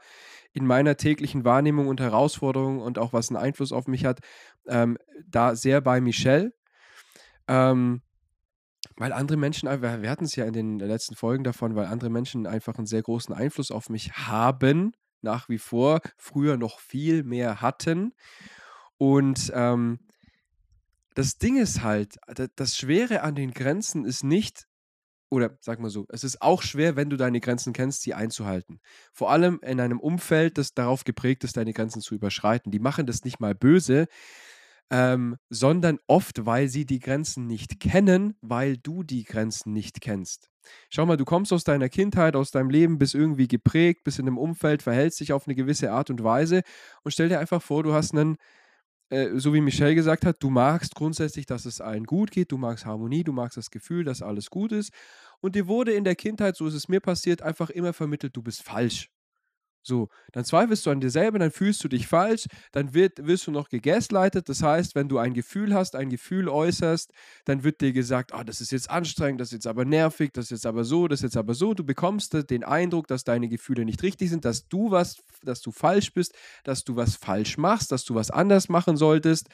in meiner täglichen Wahrnehmung und Herausforderung und auch was einen Einfluss auf mich hat, ähm, da sehr bei Michelle. Ähm, weil andere Menschen, wir hatten es ja in den letzten Folgen davon, weil andere Menschen einfach einen sehr großen Einfluss auf mich haben, nach wie vor, früher noch viel mehr hatten. Und ähm, das Ding ist halt, das Schwere an den Grenzen ist nicht, oder sag mal so, es ist auch schwer, wenn du deine Grenzen kennst, sie einzuhalten. Vor allem in einem Umfeld, das darauf geprägt ist, deine Grenzen zu überschreiten. Die machen das nicht mal böse, ähm, sondern oft, weil sie die Grenzen nicht kennen, weil du die Grenzen nicht kennst. Schau mal, du kommst aus deiner Kindheit, aus deinem Leben, bist irgendwie geprägt, bist in einem Umfeld, verhältst dich auf eine gewisse Art und Weise und stell dir einfach vor, du hast einen, äh, so wie Michelle gesagt hat, du magst grundsätzlich, dass es allen gut geht, du magst Harmonie, du magst das Gefühl, dass alles gut ist und dir wurde in der Kindheit, so ist es mir passiert, einfach immer vermittelt, du bist falsch. So, dann zweifelst du an dir selber, dann fühlst du dich falsch, dann wird, wirst du noch gegaslightet. Das heißt, wenn du ein Gefühl hast, ein Gefühl äußerst, dann wird dir gesagt, oh, das ist jetzt anstrengend, das ist jetzt aber nervig, das ist jetzt aber so, das ist jetzt aber so. Du bekommst den Eindruck, dass deine Gefühle nicht richtig sind, dass du was, dass du falsch bist, dass du was falsch machst, dass du was anders machen solltest.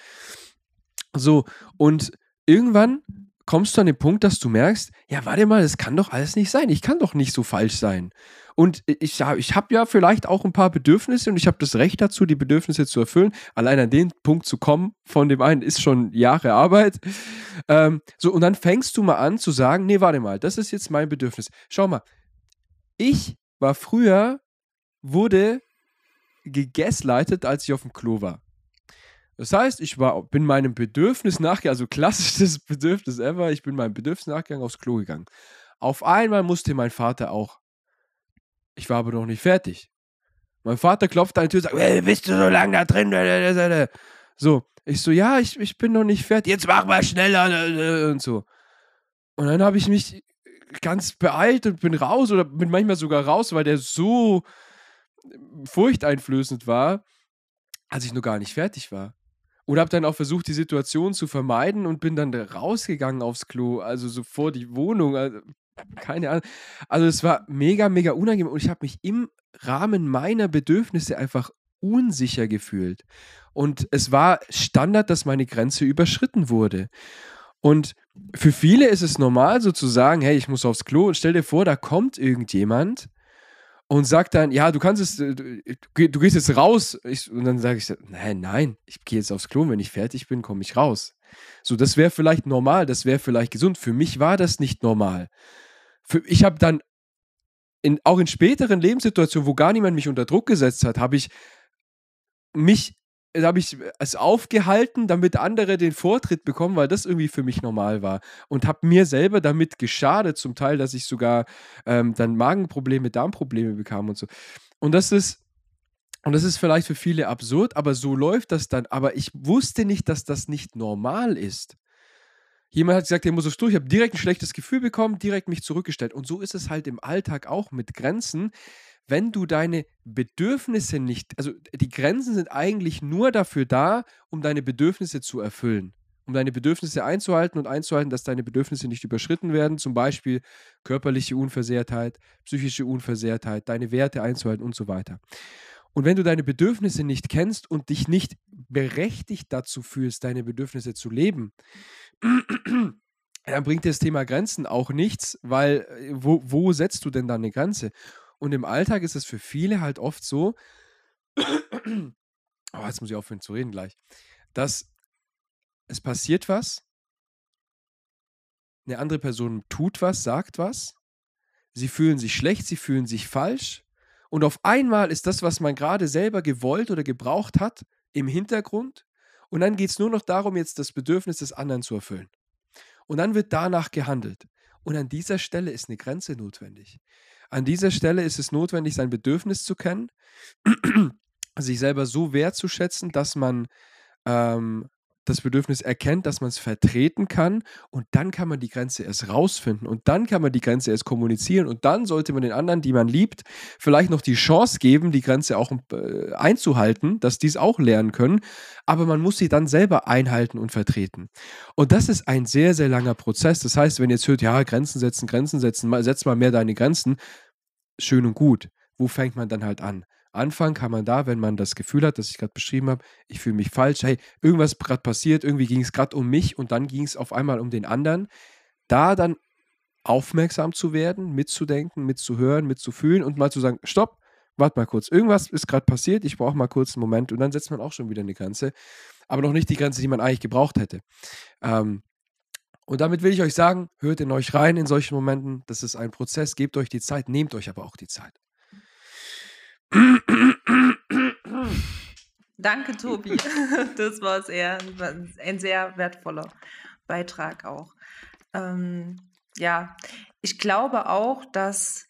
So, und irgendwann kommst du an den Punkt, dass du merkst, ja, warte mal, das kann doch alles nicht sein. Ich kann doch nicht so falsch sein. Und ich, ich habe ja vielleicht auch ein paar Bedürfnisse und ich habe das Recht dazu, die Bedürfnisse zu erfüllen. Allein an den Punkt zu kommen von dem einen ist schon Jahre Arbeit. Ähm, so, und dann fängst du mal an zu sagen, nee, warte mal, das ist jetzt mein Bedürfnis. Schau mal, ich war früher, wurde gegaslightet, als ich auf dem Klo war. Das heißt, ich war, bin meinem Bedürfnis nachgegangen, also klassisches Bedürfnis ever, ich bin meinem Bedürfnis nachgegangen, aufs Klo gegangen. Auf einmal musste mein Vater auch ich war aber noch nicht fertig. Mein Vater klopft an die Tür und sagt, hey, bist du so lange da drin? So, ich so, ja, ich, ich bin noch nicht fertig. Jetzt mach mal schneller und so. Und dann habe ich mich ganz beeilt und bin raus oder bin manchmal sogar raus, weil der so furchteinflößend war, als ich noch gar nicht fertig war. Oder habe dann auch versucht, die Situation zu vermeiden und bin dann rausgegangen aufs Klo, also so vor die Wohnung. Also keine Ahnung. Also es war mega, mega unangenehm und ich habe mich im Rahmen meiner Bedürfnisse einfach unsicher gefühlt. Und es war Standard, dass meine Grenze überschritten wurde. Und für viele ist es normal, so zu sagen, hey, ich muss aufs Klo und stell dir vor, da kommt irgendjemand und sagt dann, ja, du kannst es, äh, du, du gehst jetzt raus. Ich, und dann sage ich, nein, nein, ich gehe jetzt aufs Klo und wenn ich fertig bin, komme ich raus. So, das wäre vielleicht normal, das wäre vielleicht gesund. Für mich war das nicht normal für, ich habe dann in, auch in späteren Lebenssituationen, wo gar niemand mich unter Druck gesetzt hat, habe ich mich habe ich es aufgehalten, damit andere den Vortritt bekommen, weil das irgendwie für mich normal war. Und habe mir selber damit geschadet, zum Teil, dass ich sogar ähm, dann Magenprobleme, Darmprobleme bekam und so. Und das ist, Und das ist vielleicht für viele absurd, aber so läuft das dann. Aber ich wusste nicht, dass das nicht normal ist. Jemand hat gesagt, der muss es durch. Ich habe direkt ein schlechtes Gefühl bekommen, direkt mich zurückgestellt. Und so ist es halt im Alltag auch mit Grenzen. Wenn du deine Bedürfnisse nicht, also die Grenzen sind eigentlich nur dafür da, um deine Bedürfnisse zu erfüllen. Um deine Bedürfnisse einzuhalten und einzuhalten, dass deine Bedürfnisse nicht überschritten werden. Zum Beispiel körperliche Unversehrtheit, psychische Unversehrtheit, deine Werte einzuhalten und so weiter. Und wenn du deine Bedürfnisse nicht kennst und dich nicht berechtigt dazu fühlst, deine Bedürfnisse zu leben, dann bringt das Thema Grenzen auch nichts, weil äh, wo, wo setzt du denn da eine Grenze? Und im Alltag ist es für viele halt oft so, oh, jetzt muss ich aufhören zu reden gleich, dass es passiert was, eine andere Person tut was, sagt was, sie fühlen sich schlecht, sie fühlen sich falsch und auf einmal ist das, was man gerade selber gewollt oder gebraucht hat, im Hintergrund. Und dann geht es nur noch darum, jetzt das Bedürfnis des anderen zu erfüllen. Und dann wird danach gehandelt. Und an dieser Stelle ist eine Grenze notwendig. An dieser Stelle ist es notwendig, sein Bedürfnis zu kennen, sich selber so wertzuschätzen, dass man ähm, das Bedürfnis erkennt, dass man es vertreten kann und dann kann man die Grenze erst rausfinden und dann kann man die Grenze erst kommunizieren und dann sollte man den anderen, die man liebt, vielleicht noch die Chance geben, die Grenze auch äh, einzuhalten, dass die es auch lernen können, aber man muss sie dann selber einhalten und vertreten. Und das ist ein sehr, sehr langer Prozess. Das heißt, wenn ihr jetzt hört, ja, Grenzen setzen, Grenzen setzen, setz mal mehr deine Grenzen, schön und gut. Wo fängt man dann halt an? Anfangen kann man da, wenn man das Gefühl hat, das ich gerade beschrieben habe, ich fühle mich falsch, hey, irgendwas gerade passiert, irgendwie ging es gerade um mich und dann ging es auf einmal um den anderen. Da dann aufmerksam zu werden, mitzudenken, mitzuhören, mitzufühlen und mal zu sagen, stopp, warte mal kurz, irgendwas ist gerade passiert, ich brauche mal kurz einen Moment und dann setzt man auch schon wieder eine Grenze, aber noch nicht die Grenze, die man eigentlich gebraucht hätte. Ähm, und damit will ich euch sagen, hört in euch rein in solchen Momenten, das ist ein Prozess, gebt euch die Zeit, nehmt euch aber auch die Zeit. Danke, Tobi. Das war sehr, ein sehr wertvoller Beitrag auch. Ähm, ja, ich glaube auch, dass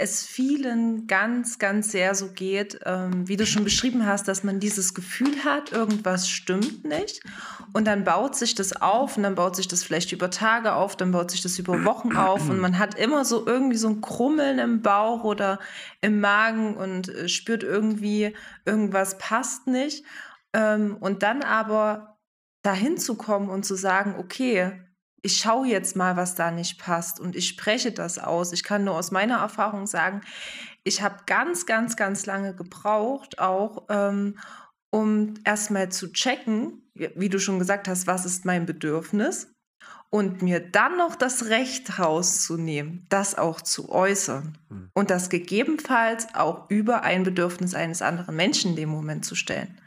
es vielen ganz, ganz sehr so geht, ähm, wie du schon beschrieben hast, dass man dieses Gefühl hat, irgendwas stimmt nicht. Und dann baut sich das auf und dann baut sich das vielleicht über Tage auf, dann baut sich das über Wochen auf und man hat immer so irgendwie so ein Krummeln im Bauch oder im Magen und äh, spürt irgendwie, irgendwas passt nicht. Ähm, und dann aber dahin zu kommen und zu sagen, okay, ich schaue jetzt mal, was da nicht passt und ich spreche das aus. Ich kann nur aus meiner Erfahrung sagen, ich habe ganz, ganz, ganz lange gebraucht, auch ähm, um erstmal zu checken, wie du schon gesagt hast, was ist mein Bedürfnis und mir dann noch das Recht rauszunehmen, das auch zu äußern hm. und das gegebenenfalls auch über ein Bedürfnis eines anderen Menschen in dem Moment zu stellen.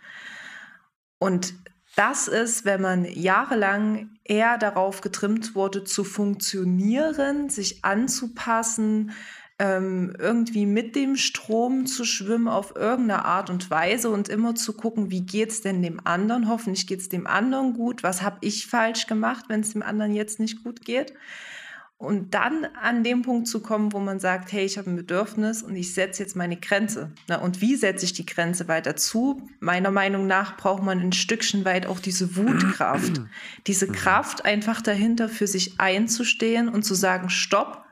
Und das ist, wenn man jahrelang eher darauf getrimmt wurde, zu funktionieren, sich anzupassen, ähm, irgendwie mit dem Strom zu schwimmen auf irgendeine Art und Weise und immer zu gucken, wie geht es denn dem anderen? Hoffentlich geht es dem anderen gut. Was habe ich falsch gemacht, wenn es dem anderen jetzt nicht gut geht? Und dann an dem Punkt zu kommen, wo man sagt, hey, ich habe ein Bedürfnis und ich setze jetzt meine Grenze. Na, und wie setze ich die Grenze weiter zu? Meiner Meinung nach braucht man ein Stückchen weit auch diese Wutkraft. diese mhm. Kraft einfach dahinter für sich einzustehen und zu sagen, stopp,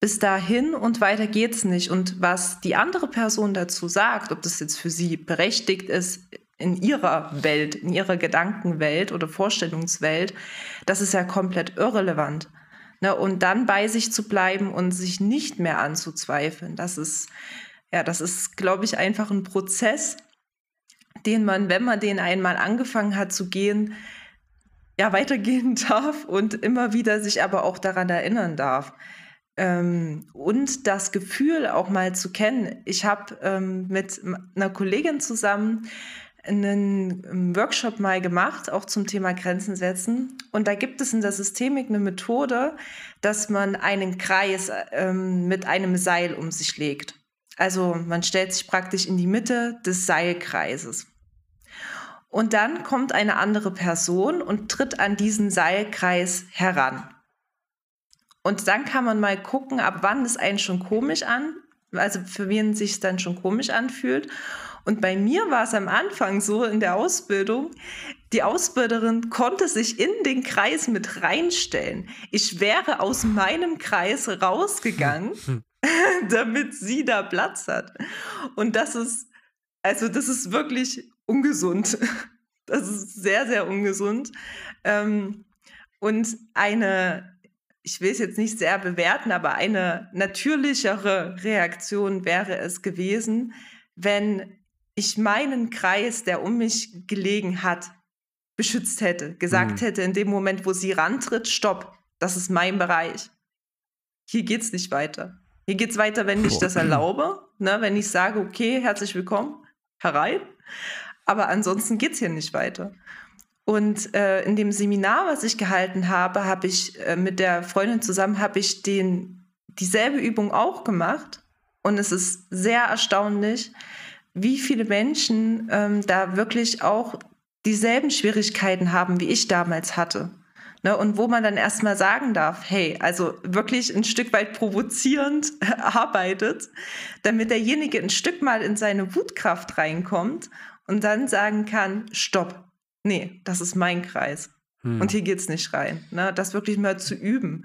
bis dahin und weiter geht's nicht. Und was die andere Person dazu sagt, ob das jetzt für sie berechtigt ist, in ihrer Welt, in ihrer Gedankenwelt oder Vorstellungswelt, das ist ja komplett irrelevant. Ne, und dann bei sich zu bleiben und sich nicht mehr anzuzweifeln, das ist, ja, das ist, glaube ich, einfach ein Prozess, den man, wenn man den einmal angefangen hat zu gehen, ja, weitergehen darf und immer wieder sich aber auch daran erinnern darf. Ähm, und das Gefühl auch mal zu kennen. Ich habe ähm, mit einer Kollegin zusammen einen ähm, Workshop mal gemacht, auch zum Thema Grenzen setzen. Und da gibt es in der Systemik eine Methode, dass man einen Kreis ähm, mit einem Seil um sich legt. Also man stellt sich praktisch in die Mitte des Seilkreises. Und dann kommt eine andere Person und tritt an diesen Seilkreis heran. Und dann kann man mal gucken, ab wann es einen schon komisch an, also für wen sich dann schon komisch anfühlt. Und bei mir war es am Anfang so in der Ausbildung, die Ausbilderin konnte sich in den Kreis mit reinstellen. Ich wäre aus meinem Kreis rausgegangen, damit sie da Platz hat. Und das ist, also das ist wirklich ungesund. Das ist sehr, sehr ungesund. Ähm, und eine, ich will es jetzt nicht sehr bewerten, aber eine natürlichere Reaktion wäre es gewesen, wenn ich meinen Kreis, der um mich gelegen hat, beschützt hätte, gesagt mhm. hätte in dem Moment, wo sie rantritt, stopp, das ist mein Bereich. Hier geht es nicht weiter. Hier geht es weiter, wenn ich das erlaube, ne, wenn ich sage, okay, herzlich willkommen, herein. Aber ansonsten geht es hier nicht weiter. Und äh, in dem Seminar, was ich gehalten habe, habe ich äh, mit der Freundin zusammen, habe ich den, dieselbe Übung auch gemacht. Und es ist sehr erstaunlich, wie viele Menschen ähm, da wirklich auch dieselben Schwierigkeiten haben, wie ich damals hatte. Ne, und wo man dann erstmal sagen darf, hey, also wirklich ein Stück weit provozierend arbeitet, damit derjenige ein Stück mal in seine Wutkraft reinkommt und dann sagen kann, stopp, nee, das ist mein Kreis. Hm. Und hier geht es nicht rein. Ne, das wirklich mal zu üben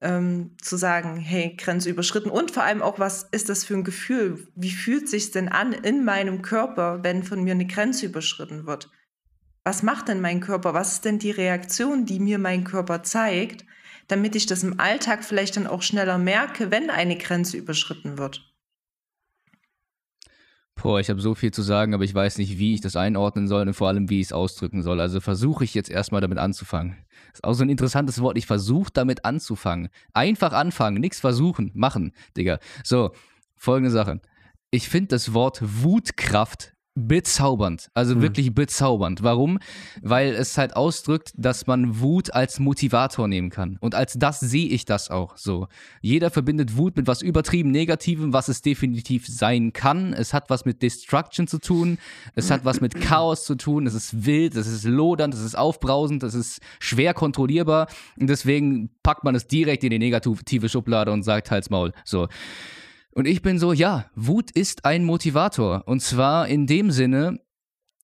ähm, zu sagen, hey, Grenze überschritten und vor allem auch, was ist das für ein Gefühl? Wie fühlt sich denn an in meinem Körper, wenn von mir eine Grenze überschritten wird? Was macht denn mein Körper? Was ist denn die Reaktion, die mir mein Körper zeigt, damit ich das im Alltag vielleicht dann auch schneller merke, wenn eine Grenze überschritten wird? Boah, ich habe so viel zu sagen, aber ich weiß nicht, wie ich das einordnen soll und vor allem, wie ich es ausdrücken soll. Also versuche ich jetzt erstmal damit anzufangen. Ist auch so ein interessantes Wort. Ich versuche damit anzufangen. Einfach anfangen, nichts versuchen, machen, Digga. So, folgende Sache. Ich finde das Wort Wutkraft bezaubernd. Also mhm. wirklich bezaubernd. Warum? Weil es halt ausdrückt, dass man Wut als Motivator nehmen kann. Und als das sehe ich das auch so. Jeder verbindet Wut mit was übertrieben Negativem, was es definitiv sein kann. Es hat was mit Destruction zu tun. Es hat was mit Chaos zu tun. Es ist wild, es ist lodernd, es ist aufbrausend, es ist schwer kontrollierbar. Und deswegen packt man es direkt in die negative Schublade und sagt halt's Maul. So. Und ich bin so, ja, Wut ist ein Motivator. Und zwar in dem Sinne,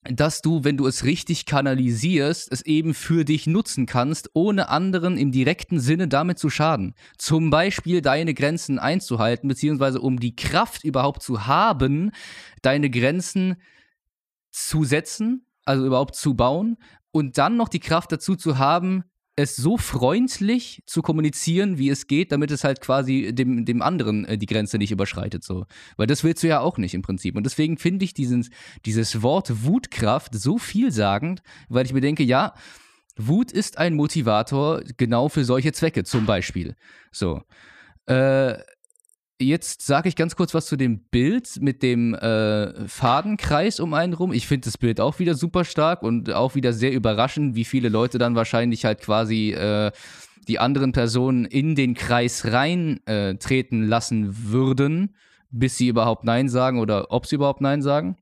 dass du, wenn du es richtig kanalisierst, es eben für dich nutzen kannst, ohne anderen im direkten Sinne damit zu schaden. Zum Beispiel deine Grenzen einzuhalten, beziehungsweise um die Kraft überhaupt zu haben, deine Grenzen zu setzen, also überhaupt zu bauen und dann noch die Kraft dazu zu haben, es so freundlich zu kommunizieren, wie es geht, damit es halt quasi dem, dem anderen äh, die Grenze nicht überschreitet. So. Weil das willst du ja auch nicht im Prinzip. Und deswegen finde ich diesen, dieses Wort Wutkraft so vielsagend, weil ich mir denke, ja, Wut ist ein Motivator genau für solche Zwecke, zum Beispiel. So. Äh, Jetzt sage ich ganz kurz was zu dem Bild mit dem äh, Fadenkreis um einen rum. Ich finde das Bild auch wieder super stark und auch wieder sehr überraschend, wie viele Leute dann wahrscheinlich halt quasi äh, die anderen Personen in den Kreis reintreten äh, lassen würden, bis sie überhaupt Nein sagen oder ob sie überhaupt Nein sagen.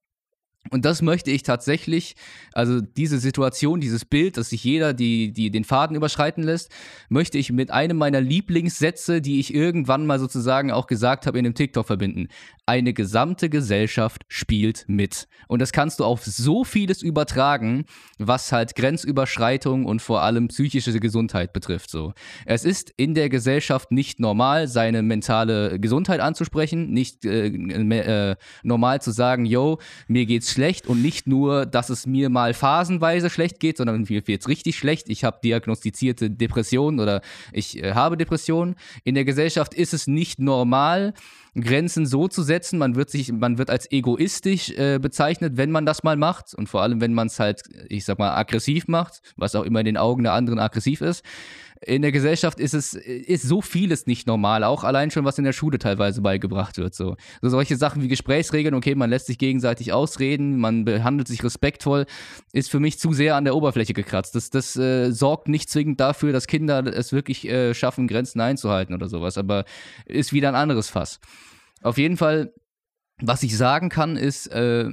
Und das möchte ich tatsächlich, also diese Situation, dieses Bild, dass sich jeder die, die den Faden überschreiten lässt, möchte ich mit einem meiner Lieblingssätze, die ich irgendwann mal sozusagen auch gesagt habe, in dem TikTok verbinden. Eine gesamte Gesellschaft spielt mit. Und das kannst du auf so vieles übertragen, was halt Grenzüberschreitung und vor allem psychische Gesundheit betrifft. So. Es ist in der Gesellschaft nicht normal, seine mentale Gesundheit anzusprechen, nicht äh, äh, normal zu sagen, yo, mir geht's schlecht und nicht nur, dass es mir mal phasenweise schlecht geht, sondern mir geht es richtig schlecht. Ich habe diagnostizierte Depressionen oder ich äh, habe Depressionen. In der Gesellschaft ist es nicht normal, Grenzen so zu setzen. Man wird sich, man wird als egoistisch äh, bezeichnet, wenn man das mal macht und vor allem, wenn man es halt, ich sag mal, aggressiv macht, was auch immer in den Augen der anderen aggressiv ist in der Gesellschaft ist es ist so vieles nicht normal, auch allein schon was in der Schule teilweise beigebracht wird so. so solche Sachen wie Gesprächsregeln, okay, man lässt sich gegenseitig ausreden, man behandelt sich respektvoll, ist für mich zu sehr an der Oberfläche gekratzt. Das das äh, sorgt nicht zwingend dafür, dass Kinder es wirklich äh, schaffen, Grenzen einzuhalten oder sowas, aber ist wieder ein anderes Fass. Auf jeden Fall, was ich sagen kann, ist äh,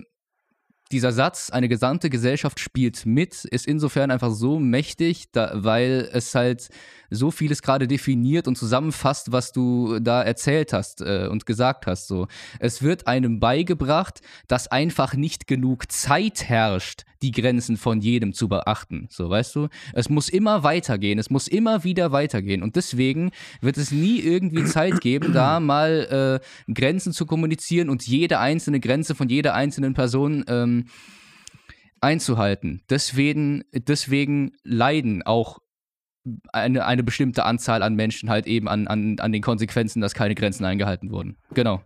dieser Satz, eine gesamte Gesellschaft spielt mit, ist insofern einfach so mächtig, da, weil es halt so vieles gerade definiert und zusammenfasst, was du da erzählt hast äh, und gesagt hast. So. Es wird einem beigebracht, dass einfach nicht genug Zeit herrscht, die Grenzen von jedem zu beachten. So, weißt du? Es muss immer weitergehen, es muss immer wieder weitergehen. Und deswegen wird es nie irgendwie Zeit geben, da mal äh, Grenzen zu kommunizieren und jede einzelne Grenze von jeder einzelnen Person ähm, einzuhalten. Deswegen, deswegen leiden auch eine, eine bestimmte Anzahl an Menschen halt eben an, an, an den Konsequenzen, dass keine Grenzen eingehalten wurden. Genau.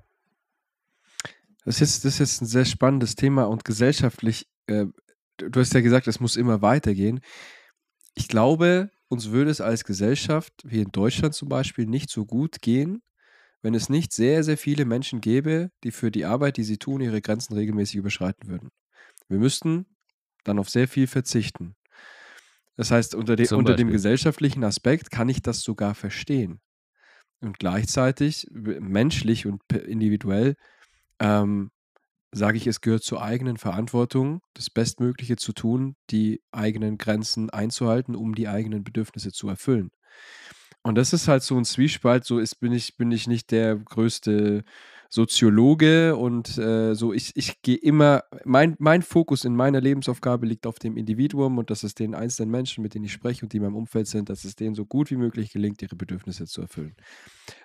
Das ist, das ist ein sehr spannendes Thema und gesellschaftlich, äh, du hast ja gesagt, es muss immer weitergehen. Ich glaube, uns würde es als Gesellschaft, wie in Deutschland zum Beispiel, nicht so gut gehen, wenn es nicht sehr, sehr viele Menschen gäbe, die für die Arbeit, die sie tun, ihre Grenzen regelmäßig überschreiten würden. Wir müssten dann auf sehr viel verzichten. Das heißt, unter, de, unter dem gesellschaftlichen Aspekt kann ich das sogar verstehen. Und gleichzeitig, menschlich und individuell, ähm, sage ich, es gehört zur eigenen Verantwortung, das Bestmögliche zu tun, die eigenen Grenzen einzuhalten, um die eigenen Bedürfnisse zu erfüllen. Und das ist halt so ein Zwiespalt, so ist, bin ich, bin ich nicht der größte Soziologe und äh, so, ich, ich gehe immer, mein, mein Fokus in meiner Lebensaufgabe liegt auf dem Individuum und dass es den einzelnen Menschen, mit denen ich spreche und die in meinem Umfeld sind, dass es denen so gut wie möglich gelingt, ihre Bedürfnisse zu erfüllen.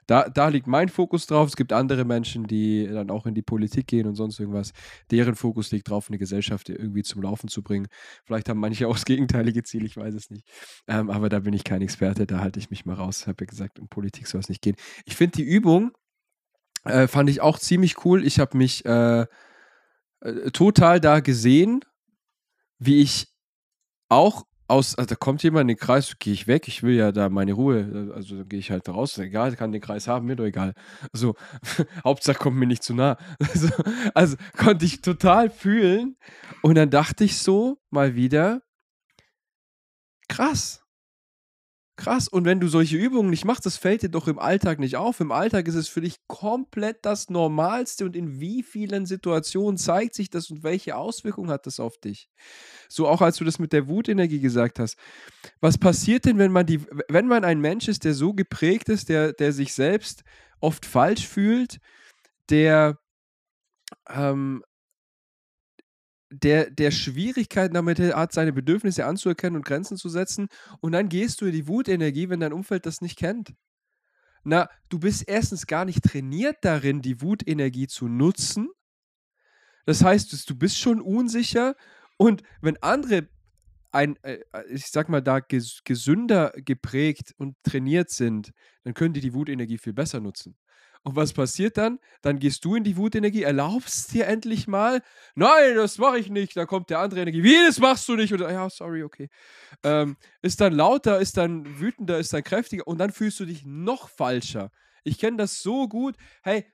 Da, da liegt mein Fokus drauf. Es gibt andere Menschen, die dann auch in die Politik gehen und sonst irgendwas. Deren Fokus liegt drauf, eine Gesellschaft irgendwie zum Laufen zu bringen. Vielleicht haben manche auch das gegenteilige Ziel, ich weiß es nicht. Ähm, aber da bin ich kein Experte, da halte ich mich mal raus. Ich habe ja gesagt, um Politik soll es nicht gehen. Ich finde die Übung, äh, fand ich auch ziemlich cool. Ich habe mich äh, äh, total da gesehen, wie ich auch aus, also da kommt jemand in den Kreis, gehe ich weg, ich will ja da meine Ruhe, also gehe ich halt raus, egal, kann den Kreis haben, mir doch egal. Also, Hauptsache kommt mir nicht zu nah. Also, also konnte ich total fühlen und dann dachte ich so mal wieder, krass, Krass. Und wenn du solche Übungen nicht machst, das fällt dir doch im Alltag nicht auf. Im Alltag ist es für dich komplett das Normalste. Und in wie vielen Situationen zeigt sich das und welche Auswirkungen hat das auf dich? So auch als du das mit der Wutenergie gesagt hast. Was passiert denn, wenn man die, wenn man ein Mensch ist, der so geprägt ist, der, der sich selbst oft falsch fühlt, der ähm, der, der Schwierigkeiten damit hat, seine Bedürfnisse anzuerkennen und Grenzen zu setzen. Und dann gehst du in die Wutenergie, wenn dein Umfeld das nicht kennt. Na, du bist erstens gar nicht trainiert darin, die Wutenergie zu nutzen. Das heißt, du bist schon unsicher. Und wenn andere ein, äh, ich sag mal, da gesünder geprägt und trainiert sind, dann können die die Wutenergie viel besser nutzen. Und was passiert dann? Dann gehst du in die Wutenergie, erlaubst dir endlich mal, nein, das mache ich nicht. Dann kommt der andere Energie, wie, das machst du nicht? Oder, ja, sorry, okay. Ähm, ist dann lauter, ist dann wütender, ist dann kräftiger und dann fühlst du dich noch falscher. Ich kenne das so gut. Hey,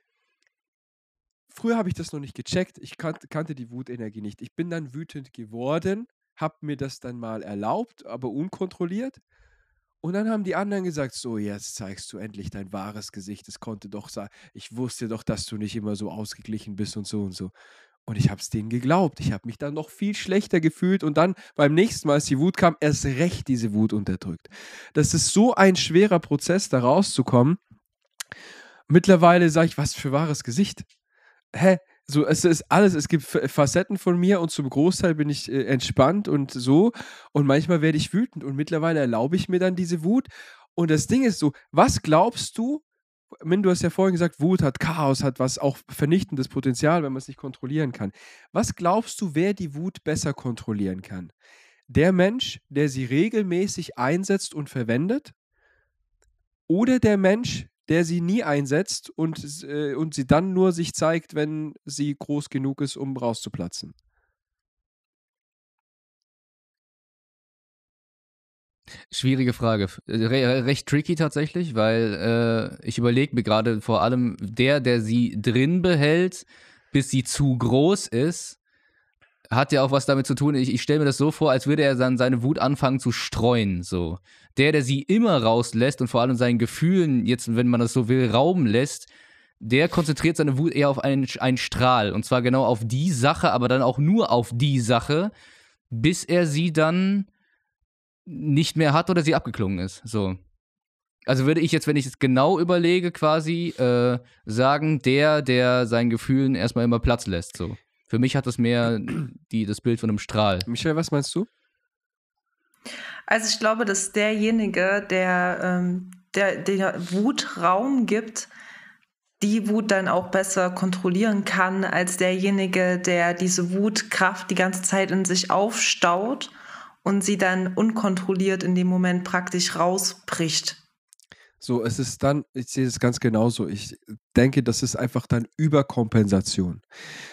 früher habe ich das noch nicht gecheckt. Ich kan kannte die Wutenergie nicht. Ich bin dann wütend geworden, habe mir das dann mal erlaubt, aber unkontrolliert. Und dann haben die anderen gesagt, so, jetzt zeigst du endlich dein wahres Gesicht. Es konnte doch sein, ich wusste doch, dass du nicht immer so ausgeglichen bist und so und so. Und ich habe es denen geglaubt. Ich habe mich dann noch viel schlechter gefühlt und dann beim nächsten Mal, als die Wut kam, erst recht diese Wut unterdrückt. Das ist so ein schwerer Prozess, da rauszukommen. Mittlerweile sage ich, was für wahres Gesicht. Hä? So, es ist alles, es gibt Facetten von mir und zum Großteil bin ich äh, entspannt und so. Und manchmal werde ich wütend und mittlerweile erlaube ich mir dann diese Wut. Und das Ding ist so, was glaubst du, wenn du hast ja vorhin gesagt, Wut hat Chaos, hat was auch vernichtendes Potenzial, wenn man es nicht kontrollieren kann. Was glaubst du, wer die Wut besser kontrollieren kann? Der Mensch, der sie regelmäßig einsetzt und verwendet? Oder der Mensch, der sie nie einsetzt und, äh, und sie dann nur sich zeigt, wenn sie groß genug ist, um rauszuplatzen. Schwierige Frage. Re recht tricky tatsächlich, weil äh, ich überlege mir gerade vor allem der, der sie drin behält, bis sie zu groß ist, hat ja auch was damit zu tun. Ich, ich stelle mir das so vor, als würde er dann seine Wut anfangen zu streuen. So. Der, der sie immer rauslässt und vor allem seinen Gefühlen, jetzt, wenn man das so will, Raum lässt, der konzentriert seine Wut eher auf einen, einen Strahl. Und zwar genau auf die Sache, aber dann auch nur auf die Sache, bis er sie dann nicht mehr hat oder sie abgeklungen ist. So. Also würde ich jetzt, wenn ich es genau überlege, quasi äh, sagen, der, der seinen Gefühlen erstmal immer Platz lässt. So. Für mich hat das mehr die, das Bild von einem Strahl. Michael, was meinst du? Also ich glaube, dass derjenige, der, ähm, der, der Wut Raum gibt, die Wut dann auch besser kontrollieren kann, als derjenige, der diese Wutkraft die ganze Zeit in sich aufstaut und sie dann unkontrolliert in dem Moment praktisch rausbricht. So, es ist dann, ich sehe es ganz genauso. Ich denke, das ist einfach dann Überkompensation.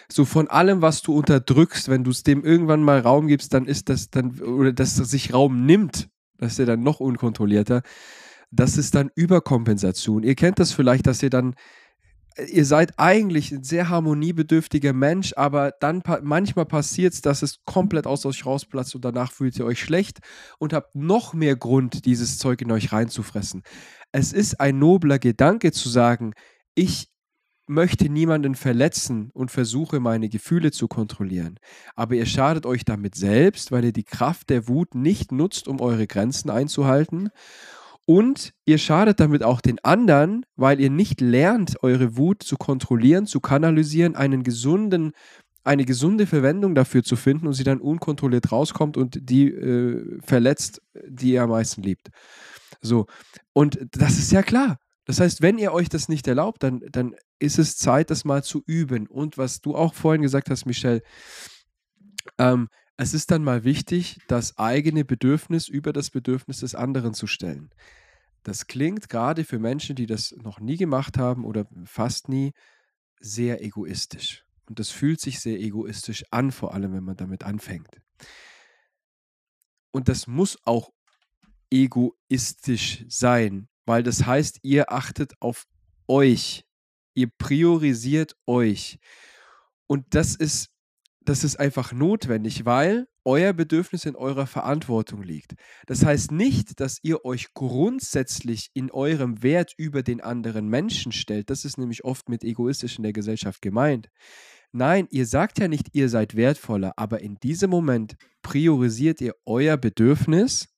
So von allem, was du unterdrückst, wenn du es dem irgendwann mal Raum gibst, dann ist das dann, oder dass er sich Raum nimmt, das ist ja dann noch unkontrollierter. Das ist dann Überkompensation. Ihr kennt das vielleicht, dass ihr dann ihr seid eigentlich ein sehr harmoniebedürftiger Mensch, aber dann manchmal passiert es, dass es komplett aus euch rausplatzt und danach fühlt ihr euch schlecht und habt noch mehr Grund, dieses Zeug in euch reinzufressen. Es ist ein nobler Gedanke zu sagen, ich möchte niemanden verletzen und versuche meine Gefühle zu kontrollieren. Aber ihr schadet euch damit selbst, weil ihr die Kraft der Wut nicht nutzt, um eure Grenzen einzuhalten und ihr schadet damit auch den anderen, weil ihr nicht lernt, eure Wut zu kontrollieren, zu kanalisieren, einen gesunden, eine gesunde Verwendung dafür zu finden und sie dann unkontrolliert rauskommt und die äh, verletzt, die ihr am meisten liebt. So, und das ist ja klar. Das heißt, wenn ihr euch das nicht erlaubt, dann, dann ist es Zeit, das mal zu üben. Und was du auch vorhin gesagt hast, Michelle, ähm, es ist dann mal wichtig, das eigene Bedürfnis über das Bedürfnis des anderen zu stellen. Das klingt gerade für Menschen, die das noch nie gemacht haben oder fast nie, sehr egoistisch. Und das fühlt sich sehr egoistisch an, vor allem wenn man damit anfängt. Und das muss auch egoistisch sein, weil das heißt, ihr achtet auf euch. Ihr priorisiert euch. Und das ist das ist einfach notwendig, weil euer Bedürfnis in eurer Verantwortung liegt. Das heißt nicht, dass ihr euch grundsätzlich in eurem Wert über den anderen Menschen stellt. Das ist nämlich oft mit egoistisch in der Gesellschaft gemeint. Nein, ihr sagt ja nicht, ihr seid wertvoller, aber in diesem Moment priorisiert ihr euer Bedürfnis,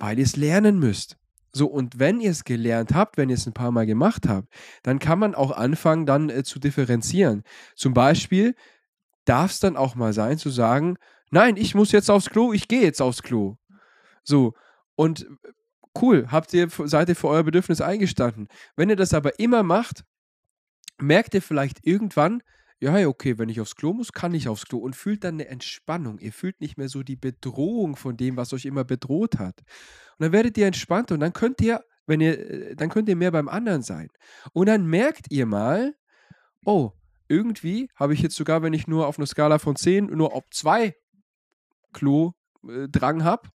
weil ihr es lernen müsst. So, und wenn ihr es gelernt habt, wenn ihr es ein paar Mal gemacht habt, dann kann man auch anfangen, dann äh, zu differenzieren. Zum Beispiel, darf es dann auch mal sein zu sagen, nein, ich muss jetzt aufs Klo, ich gehe jetzt aufs Klo. So, und cool, habt ihr, seid ihr für euer Bedürfnis eingestanden. Wenn ihr das aber immer macht, merkt ihr vielleicht irgendwann, ja, okay, wenn ich aufs Klo muss, kann ich aufs Klo und fühlt dann eine Entspannung. Ihr fühlt nicht mehr so die Bedrohung von dem, was euch immer bedroht hat. Und dann werdet ihr entspannt und dann könnt ihr, wenn ihr, äh, dann könnt ihr mehr beim anderen sein. Und dann merkt ihr mal, oh, irgendwie habe ich jetzt sogar, wenn ich nur auf einer Skala von 10 nur auf 2 Klo-Drang äh, habe,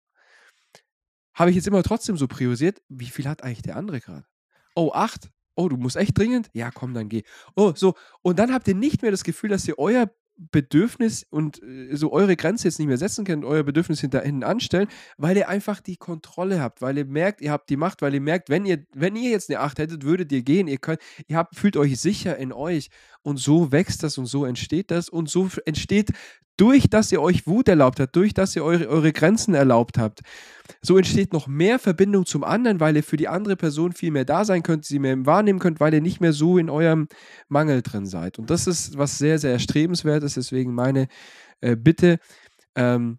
habe ich jetzt immer trotzdem so priorisiert, wie viel hat eigentlich der andere gerade? Oh, 8. Oh, du musst echt dringend? Ja, komm, dann geh. Oh, so. Und dann habt ihr nicht mehr das Gefühl, dass ihr euer Bedürfnis und äh, so eure Grenze jetzt nicht mehr setzen könnt, euer Bedürfnis hinter hinten anstellen, weil ihr einfach die Kontrolle habt, weil ihr merkt, ihr habt die Macht, weil ihr merkt, wenn ihr, wenn ihr jetzt eine 8 hättet, würdet ihr gehen, ihr könnt, ihr habt, fühlt euch sicher in euch und so wächst das und so entsteht das und so entsteht durch dass ihr euch Wut erlaubt habt, durch dass ihr eure, eure Grenzen erlaubt habt, so entsteht noch mehr Verbindung zum anderen, weil ihr für die andere Person viel mehr da sein könnt, sie mehr wahrnehmen könnt, weil ihr nicht mehr so in eurem Mangel drin seid. Und das ist was sehr, sehr erstrebenswert ist. Deswegen meine äh, Bitte, ähm,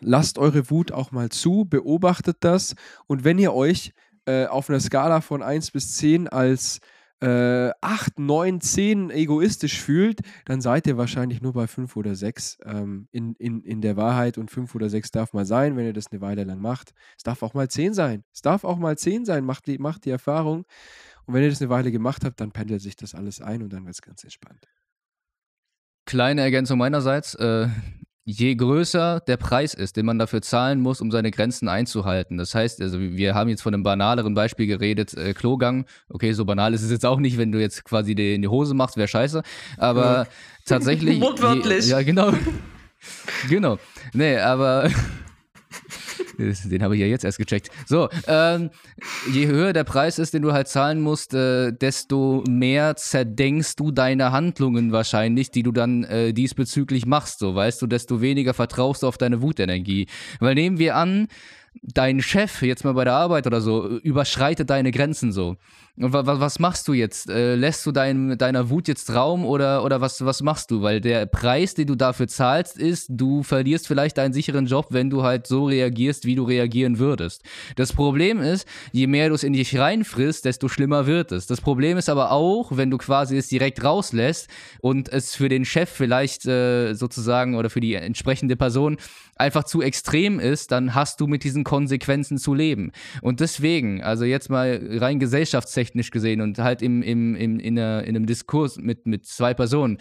lasst eure Wut auch mal zu, beobachtet das und wenn ihr euch äh, auf einer Skala von 1 bis 10 als äh, 8, 9, 10 egoistisch fühlt, dann seid ihr wahrscheinlich nur bei 5 oder 6 ähm, in, in, in der Wahrheit und 5 oder 6 darf mal sein, wenn ihr das eine Weile lang macht. Es darf auch mal 10 sein. Es darf auch mal 10 sein, macht die, macht die Erfahrung. Und wenn ihr das eine Weile gemacht habt, dann pendelt sich das alles ein und dann wird es ganz entspannt. Kleine Ergänzung meinerseits. Äh, je größer der Preis ist, den man dafür zahlen muss, um seine Grenzen einzuhalten. Das heißt, also wir haben jetzt von einem banaleren Beispiel geredet, äh, Klogang. Okay, so banal ist es jetzt auch nicht, wenn du jetzt quasi die, in die Hose machst, wäre scheiße. Aber tatsächlich. Wortwörtlich. ja, genau. genau. Nee, aber Den habe ich ja jetzt erst gecheckt. So, ähm, je höher der Preis ist, den du halt zahlen musst, äh, desto mehr zerdenkst du deine Handlungen wahrscheinlich, die du dann äh, diesbezüglich machst. So, weißt du, desto weniger vertraust du auf deine Wutenergie. Weil nehmen wir an, dein Chef jetzt mal bei der Arbeit oder so überschreitet deine Grenzen so. Und wa was machst du jetzt? Äh, lässt du dein, deiner Wut jetzt Raum oder, oder was, was machst du? Weil der Preis, den du dafür zahlst, ist, du verlierst vielleicht deinen sicheren Job, wenn du halt so reagierst, wie du reagieren würdest. Das Problem ist, je mehr du es in dich reinfrisst, desto schlimmer wird es. Das Problem ist aber auch, wenn du quasi es direkt rauslässt und es für den Chef vielleicht äh, sozusagen oder für die entsprechende Person einfach zu extrem ist, dann hast du mit diesen Konsequenzen zu leben. Und deswegen, also jetzt mal rein gesellschaftstechnisch gesehen und halt im, im, im, in, einer, in einem Diskurs mit, mit zwei Personen,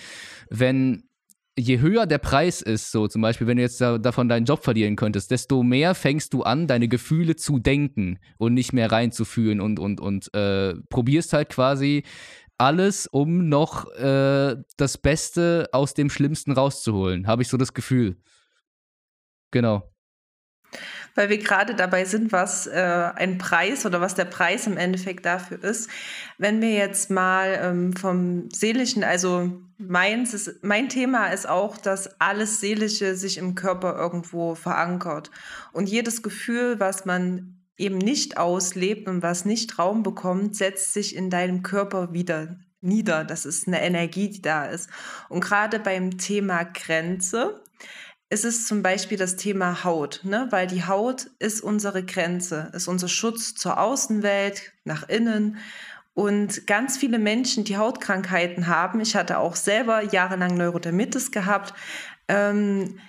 wenn je höher der Preis ist, so zum Beispiel, wenn du jetzt da, davon deinen Job verlieren könntest, desto mehr fängst du an, deine Gefühle zu denken und nicht mehr reinzufühlen und, und, und äh, probierst halt quasi alles, um noch äh, das Beste aus dem Schlimmsten rauszuholen, habe ich so das Gefühl. Genau. Weil wir gerade dabei sind, was äh, ein Preis oder was der Preis im Endeffekt dafür ist. Wenn wir jetzt mal ähm, vom Seelischen, also meins ist, mein Thema ist auch, dass alles Seelische sich im Körper irgendwo verankert. Und jedes Gefühl, was man eben nicht auslebt und was nicht Raum bekommt, setzt sich in deinem Körper wieder nieder. Das ist eine Energie, die da ist. Und gerade beim Thema Grenze ist es zum Beispiel das Thema Haut, ne? weil die Haut ist unsere Grenze, ist unser Schutz zur Außenwelt, nach innen. Und ganz viele Menschen, die Hautkrankheiten haben, ich hatte auch selber jahrelang Neurodermitis gehabt, ähm,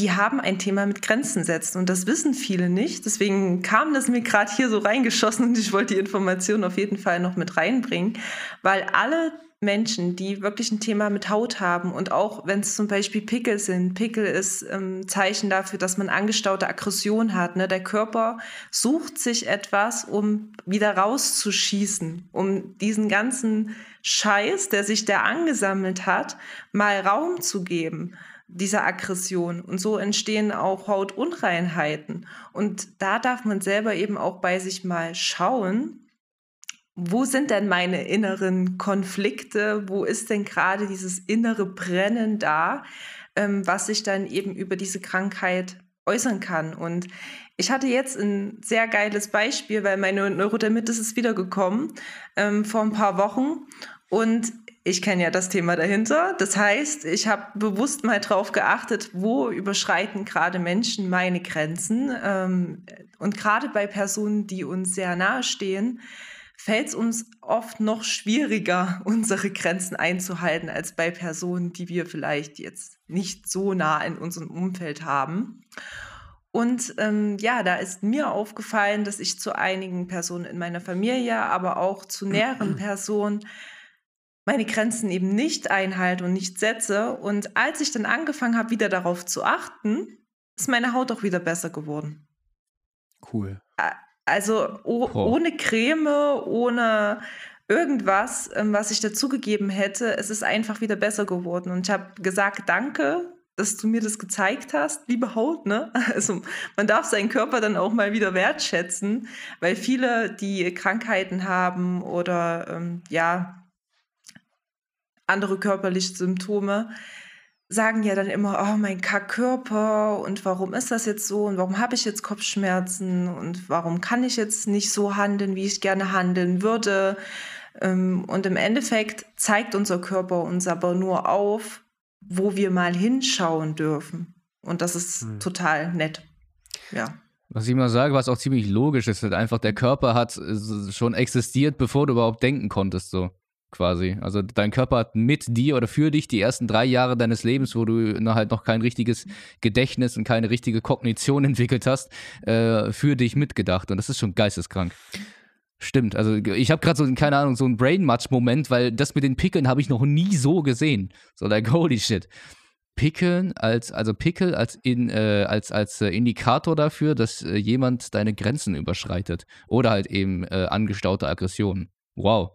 die haben ein Thema mit Grenzen setzen und das wissen viele nicht. Deswegen kam das mir gerade hier so reingeschossen und ich wollte die Information auf jeden Fall noch mit reinbringen, weil alle Menschen, die wirklich ein Thema mit Haut haben und auch wenn es zum Beispiel Pickel sind. Pickel ist ähm, Zeichen dafür, dass man angestaute Aggression hat. Ne? Der Körper sucht sich etwas, um wieder rauszuschießen, um diesen ganzen Scheiß, der sich da angesammelt hat, mal Raum zu geben dieser Aggression. Und so entstehen auch Hautunreinheiten. Und da darf man selber eben auch bei sich mal schauen, wo sind denn meine inneren Konflikte? Wo ist denn gerade dieses innere Brennen da, ähm, was sich dann eben über diese Krankheit äußern kann? Und ich hatte jetzt ein sehr geiles Beispiel, weil meine Neurodermitis ist wiedergekommen ähm, vor ein paar Wochen. Und ich kenne ja das Thema dahinter. Das heißt, ich habe bewusst mal drauf geachtet, wo überschreiten gerade Menschen meine Grenzen. Ähm, und gerade bei Personen, die uns sehr nahe stehen, fällt es uns oft noch schwieriger, unsere Grenzen einzuhalten, als bei Personen, die wir vielleicht jetzt nicht so nah in unserem Umfeld haben. Und ähm, ja, da ist mir aufgefallen, dass ich zu einigen Personen in meiner Familie, aber auch zu näheren Personen meine Grenzen eben nicht einhalte und nicht setze. Und als ich dann angefangen habe, wieder darauf zu achten, ist meine Haut auch wieder besser geworden. Cool. Also oh, ohne Creme, ohne irgendwas, ähm, was ich dazugegeben hätte, es ist einfach wieder besser geworden. Und ich habe gesagt, danke, dass du mir das gezeigt hast, liebe Haut, ne? Also man darf seinen Körper dann auch mal wieder wertschätzen, weil viele, die Krankheiten haben oder ähm, ja andere körperliche Symptome, sagen ja dann immer, oh, mein Kackkörper und warum ist das jetzt so und warum habe ich jetzt Kopfschmerzen und warum kann ich jetzt nicht so handeln, wie ich gerne handeln würde. Ähm, und im Endeffekt zeigt unser Körper uns aber nur auf, wo wir mal hinschauen dürfen. Und das ist hm. total nett. Ja. Was ich mal sage, was auch ziemlich logisch ist, halt einfach der Körper hat äh, schon existiert, bevor du überhaupt denken konntest, so quasi. Also dein Körper hat mit dir oder für dich die ersten drei Jahre deines Lebens, wo du halt noch kein richtiges Gedächtnis und keine richtige Kognition entwickelt hast, äh, für dich mitgedacht. Und das ist schon geisteskrank. Stimmt, also ich habe gerade so, keine Ahnung, so einen Brain-Match-Moment, weil das mit den Pickeln habe ich noch nie so gesehen. So, like, holy shit. Pickeln als, also Pickel als, in, äh, als, als äh, Indikator dafür, dass äh, jemand deine Grenzen überschreitet. Oder halt eben äh, angestaute Aggressionen. Wow.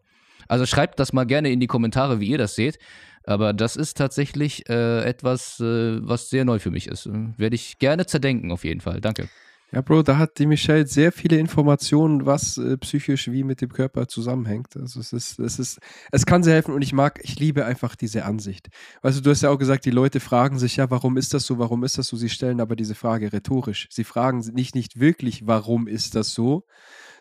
Also schreibt das mal gerne in die Kommentare, wie ihr das seht. Aber das ist tatsächlich äh, etwas, äh, was sehr neu für mich ist. Werde ich gerne zerdenken, auf jeden Fall. Danke. Ja, Bro, da hat die Michelle sehr viele Informationen, was äh, psychisch wie mit dem Körper zusammenhängt. Also es ist, es ist, es kann sehr helfen und ich mag, ich liebe einfach diese Ansicht. Du, du hast ja auch gesagt, die Leute fragen sich ja, warum ist das so, warum ist das so? Sie stellen aber diese Frage rhetorisch. Sie fragen nicht, nicht wirklich, warum ist das so?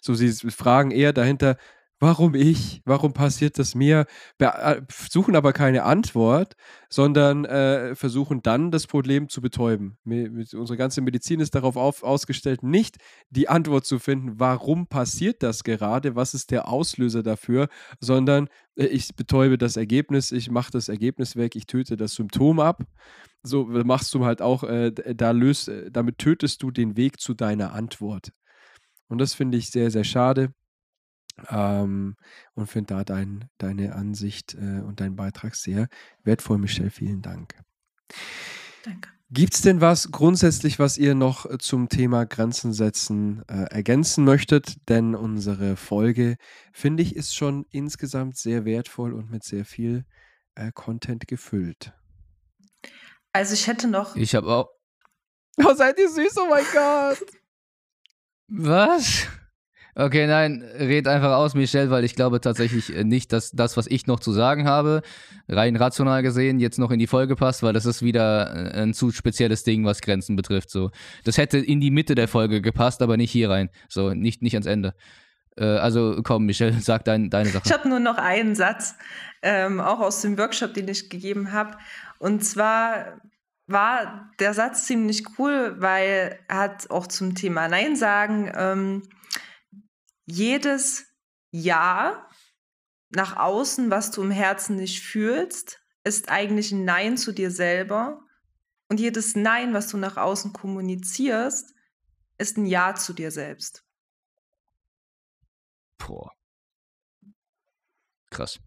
So, sie fragen eher dahinter, Warum ich? Warum passiert das mir? Äh, suchen aber keine Antwort, sondern äh, versuchen dann das Problem zu betäuben. Me unsere ganze Medizin ist darauf auf, ausgestellt, nicht die Antwort zu finden, warum passiert das gerade, was ist der Auslöser dafür, sondern äh, ich betäube das Ergebnis, ich mache das Ergebnis weg, ich töte das Symptom ab. So machst du halt auch, äh, da löst, äh, damit tötest du den Weg zu deiner Antwort. Und das finde ich sehr, sehr schade. Ähm, und finde da dein, deine Ansicht äh, und deinen Beitrag sehr wertvoll, Michelle. Vielen Dank. Danke. Gibt es denn was grundsätzlich, was ihr noch äh, zum Thema Grenzen setzen äh, ergänzen möchtet? Denn unsere Folge, finde ich, ist schon insgesamt sehr wertvoll und mit sehr viel äh, Content gefüllt. Also ich hätte noch. Ich habe auch. Oh, seid ihr süß, oh mein Gott. Was? Okay, nein, red einfach aus, Michelle, weil ich glaube tatsächlich äh, nicht, dass das, was ich noch zu sagen habe, rein rational gesehen, jetzt noch in die Folge passt, weil das ist wieder äh, ein zu spezielles Ding, was Grenzen betrifft. So, das hätte in die Mitte der Folge gepasst, aber nicht hier rein. So, nicht, nicht ans Ende. Äh, also komm, Michelle, sag dein, deine Sache. Ich habe nur noch einen Satz, ähm, auch aus dem Workshop, den ich gegeben habe. Und zwar war der Satz ziemlich cool, weil er hat auch zum Thema Nein sagen ähm, jedes Ja nach außen, was du im Herzen nicht fühlst, ist eigentlich ein Nein zu dir selber. Und jedes Nein, was du nach außen kommunizierst, ist ein Ja zu dir selbst. Boah. Krass.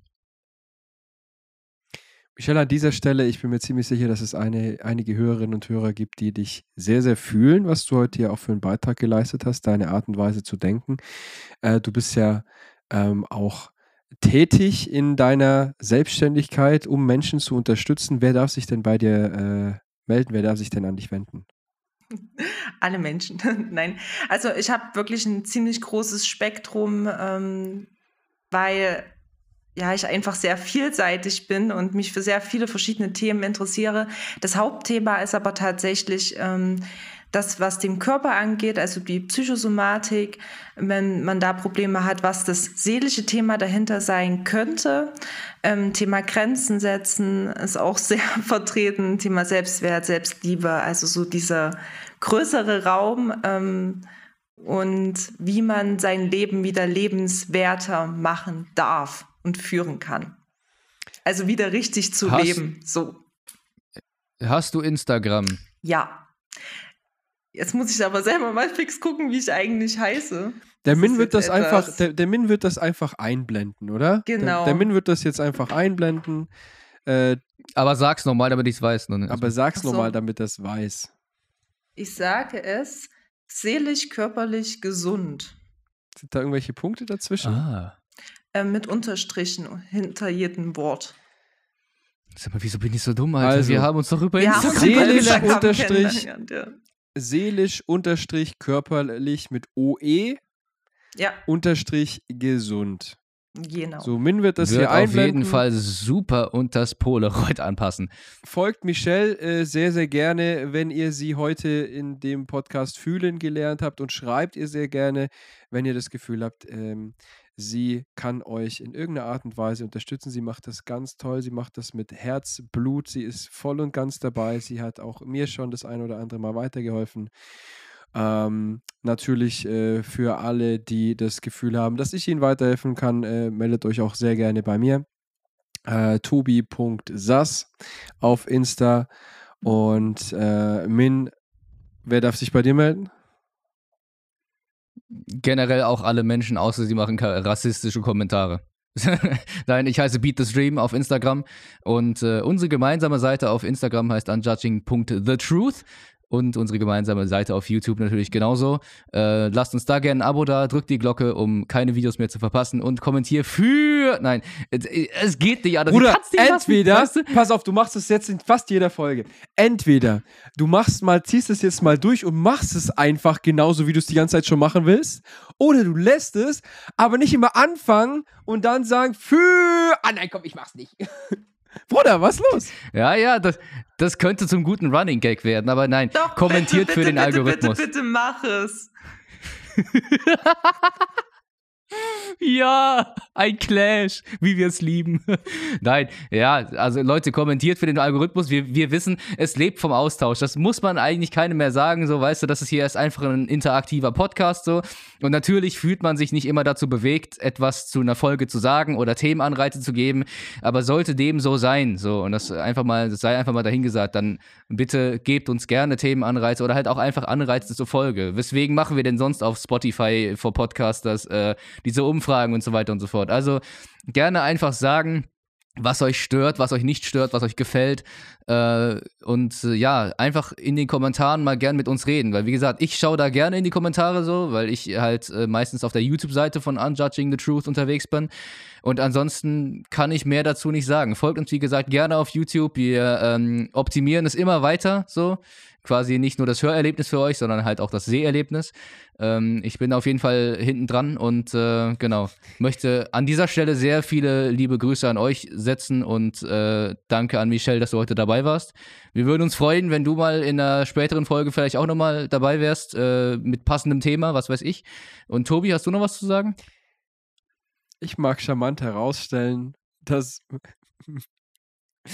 Michelle, an dieser Stelle, ich bin mir ziemlich sicher, dass es eine, einige Hörerinnen und Hörer gibt, die dich sehr, sehr fühlen, was du heute hier auch für einen Beitrag geleistet hast, deine Art und Weise zu denken. Äh, du bist ja ähm, auch tätig in deiner Selbstständigkeit, um Menschen zu unterstützen. Wer darf sich denn bei dir äh, melden? Wer darf sich denn an dich wenden? Alle Menschen. Nein. Also ich habe wirklich ein ziemlich großes Spektrum, ähm, weil ja, ich einfach sehr vielseitig bin und mich für sehr viele verschiedene Themen interessiere. Das Hauptthema ist aber tatsächlich ähm, das, was den Körper angeht, also die Psychosomatik, wenn man da Probleme hat, was das seelische Thema dahinter sein könnte. Ähm, Thema Grenzen setzen ist auch sehr vertreten, Thema Selbstwert, Selbstliebe, also so dieser größere Raum. Ähm, und wie man sein Leben wieder lebenswerter machen darf und führen kann. Also wieder richtig zu hast, leben. So. Hast du Instagram? Ja. Jetzt muss ich aber selber mal fix gucken, wie ich eigentlich heiße. Der das Min wird das einfach, der, der, Min wird das einfach einblenden, oder? Genau. Der, der Min wird das jetzt einfach einblenden. Äh, aber sag's nochmal, damit ich es weiß. Aber sag's so. nochmal, damit es weiß. Ich sage es seelisch, körperlich gesund. Sind da irgendwelche Punkte dazwischen? Ah. Äh, mit Unterstrichen hinter jedem Wort. Sag mal, wieso bin ich so dumm, Alter? Also, wir haben uns doch über Instagram seelisch unterstrich, ja. seelisch unterstrich körperlich mit OE ja. unterstrich gesund. Genau. So, Min wird das wird hier einblenden. auf jeden Fall super und das Polaroid anpassen. Folgt Michelle äh, sehr, sehr gerne, wenn ihr sie heute in dem Podcast fühlen gelernt habt und schreibt ihr sehr gerne, wenn ihr das Gefühl habt, ähm, Sie kann euch in irgendeiner Art und Weise unterstützen. Sie macht das ganz toll. Sie macht das mit Herzblut. Sie ist voll und ganz dabei. Sie hat auch mir schon das ein oder andere Mal weitergeholfen. Ähm, natürlich äh, für alle, die das Gefühl haben, dass ich ihnen weiterhelfen kann, äh, meldet euch auch sehr gerne bei mir. Äh, tobi.sas auf Insta. Und äh, Min, wer darf sich bei dir melden? Generell auch alle Menschen, außer sie machen rassistische Kommentare. Nein, ich heiße Beat the Stream auf Instagram und äh, unsere gemeinsame Seite auf Instagram heißt unjudging.thetruth. und unsere gemeinsame Seite auf YouTube natürlich genauso. Äh, lasst uns da gerne ein Abo da, drückt die Glocke, um keine Videos mehr zu verpassen und kommentiert für. Nein, es geht nicht anders. Bruder, entweder, lassen, weißt du? pass auf, du machst es jetzt in fast jeder Folge. Entweder du machst mal, ziehst es jetzt mal durch und machst es einfach genauso, wie du es die ganze Zeit schon machen willst, oder du lässt es, aber nicht immer anfangen und dann sagen, für. Ah nein, komm, ich mach's nicht. Bruder, was los? Ja, ja, das, das könnte zum guten Running Gag werden, aber nein, Doch, kommentiert bitte, für bitte, den bitte, Algorithmus. Bitte, bitte, mach es. Ja, ein Clash, wie wir es lieben. Nein, ja, also Leute, kommentiert für den Algorithmus. Wir, wir wissen, es lebt vom Austausch. Das muss man eigentlich keinem mehr sagen. So, weißt du, das ist hier erst einfach ein interaktiver Podcast. So. Und natürlich fühlt man sich nicht immer dazu bewegt, etwas zu einer Folge zu sagen oder Themenanreize zu geben. Aber sollte dem so sein, so, und das einfach mal, das sei einfach mal dahingesagt, dann bitte gebt uns gerne Themenanreize oder halt auch einfach Anreize zur Folge. Weswegen machen wir denn sonst auf Spotify for Podcasters äh, diese Umfragen und so weiter und so fort. Also gerne einfach sagen, was euch stört, was euch nicht stört, was euch gefällt. Äh, und äh, ja, einfach in den Kommentaren mal gern mit uns reden. Weil, wie gesagt, ich schaue da gerne in die Kommentare so, weil ich halt äh, meistens auf der YouTube-Seite von Unjudging the Truth unterwegs bin. Und ansonsten kann ich mehr dazu nicht sagen. Folgt uns, wie gesagt, gerne auf YouTube. Wir ähm, optimieren es immer weiter so quasi nicht nur das Hörerlebnis für euch, sondern halt auch das Seherlebnis. Ähm, ich bin auf jeden Fall hinten dran und äh, genau, möchte an dieser Stelle sehr viele liebe Grüße an euch setzen und äh, danke an Michelle, dass du heute dabei warst. Wir würden uns freuen, wenn du mal in einer späteren Folge vielleicht auch nochmal dabei wärst äh, mit passendem Thema, was weiß ich. Und Tobi, hast du noch was zu sagen? Ich mag charmant herausstellen, dass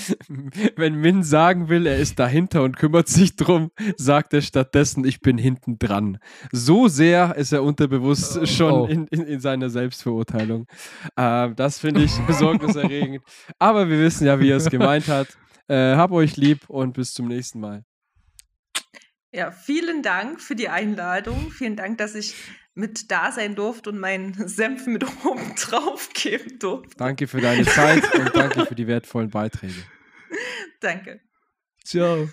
Wenn Min sagen will, er ist dahinter und kümmert sich drum, sagt er stattdessen, ich bin hinten dran. So sehr ist er unterbewusst oh. schon oh. in, in, in, seiner Selbstverurteilung. Äh, das finde ich besorgniserregend. Aber wir wissen ja, wie er es gemeint hat. Äh, hab euch lieb und bis zum nächsten Mal. Ja, vielen Dank für die Einladung. Vielen Dank, dass ich mit da sein durfte und meinen Senf mit oben drauf geben durfte. Danke für deine Zeit und danke für die wertvollen Beiträge. Danke. Ciao.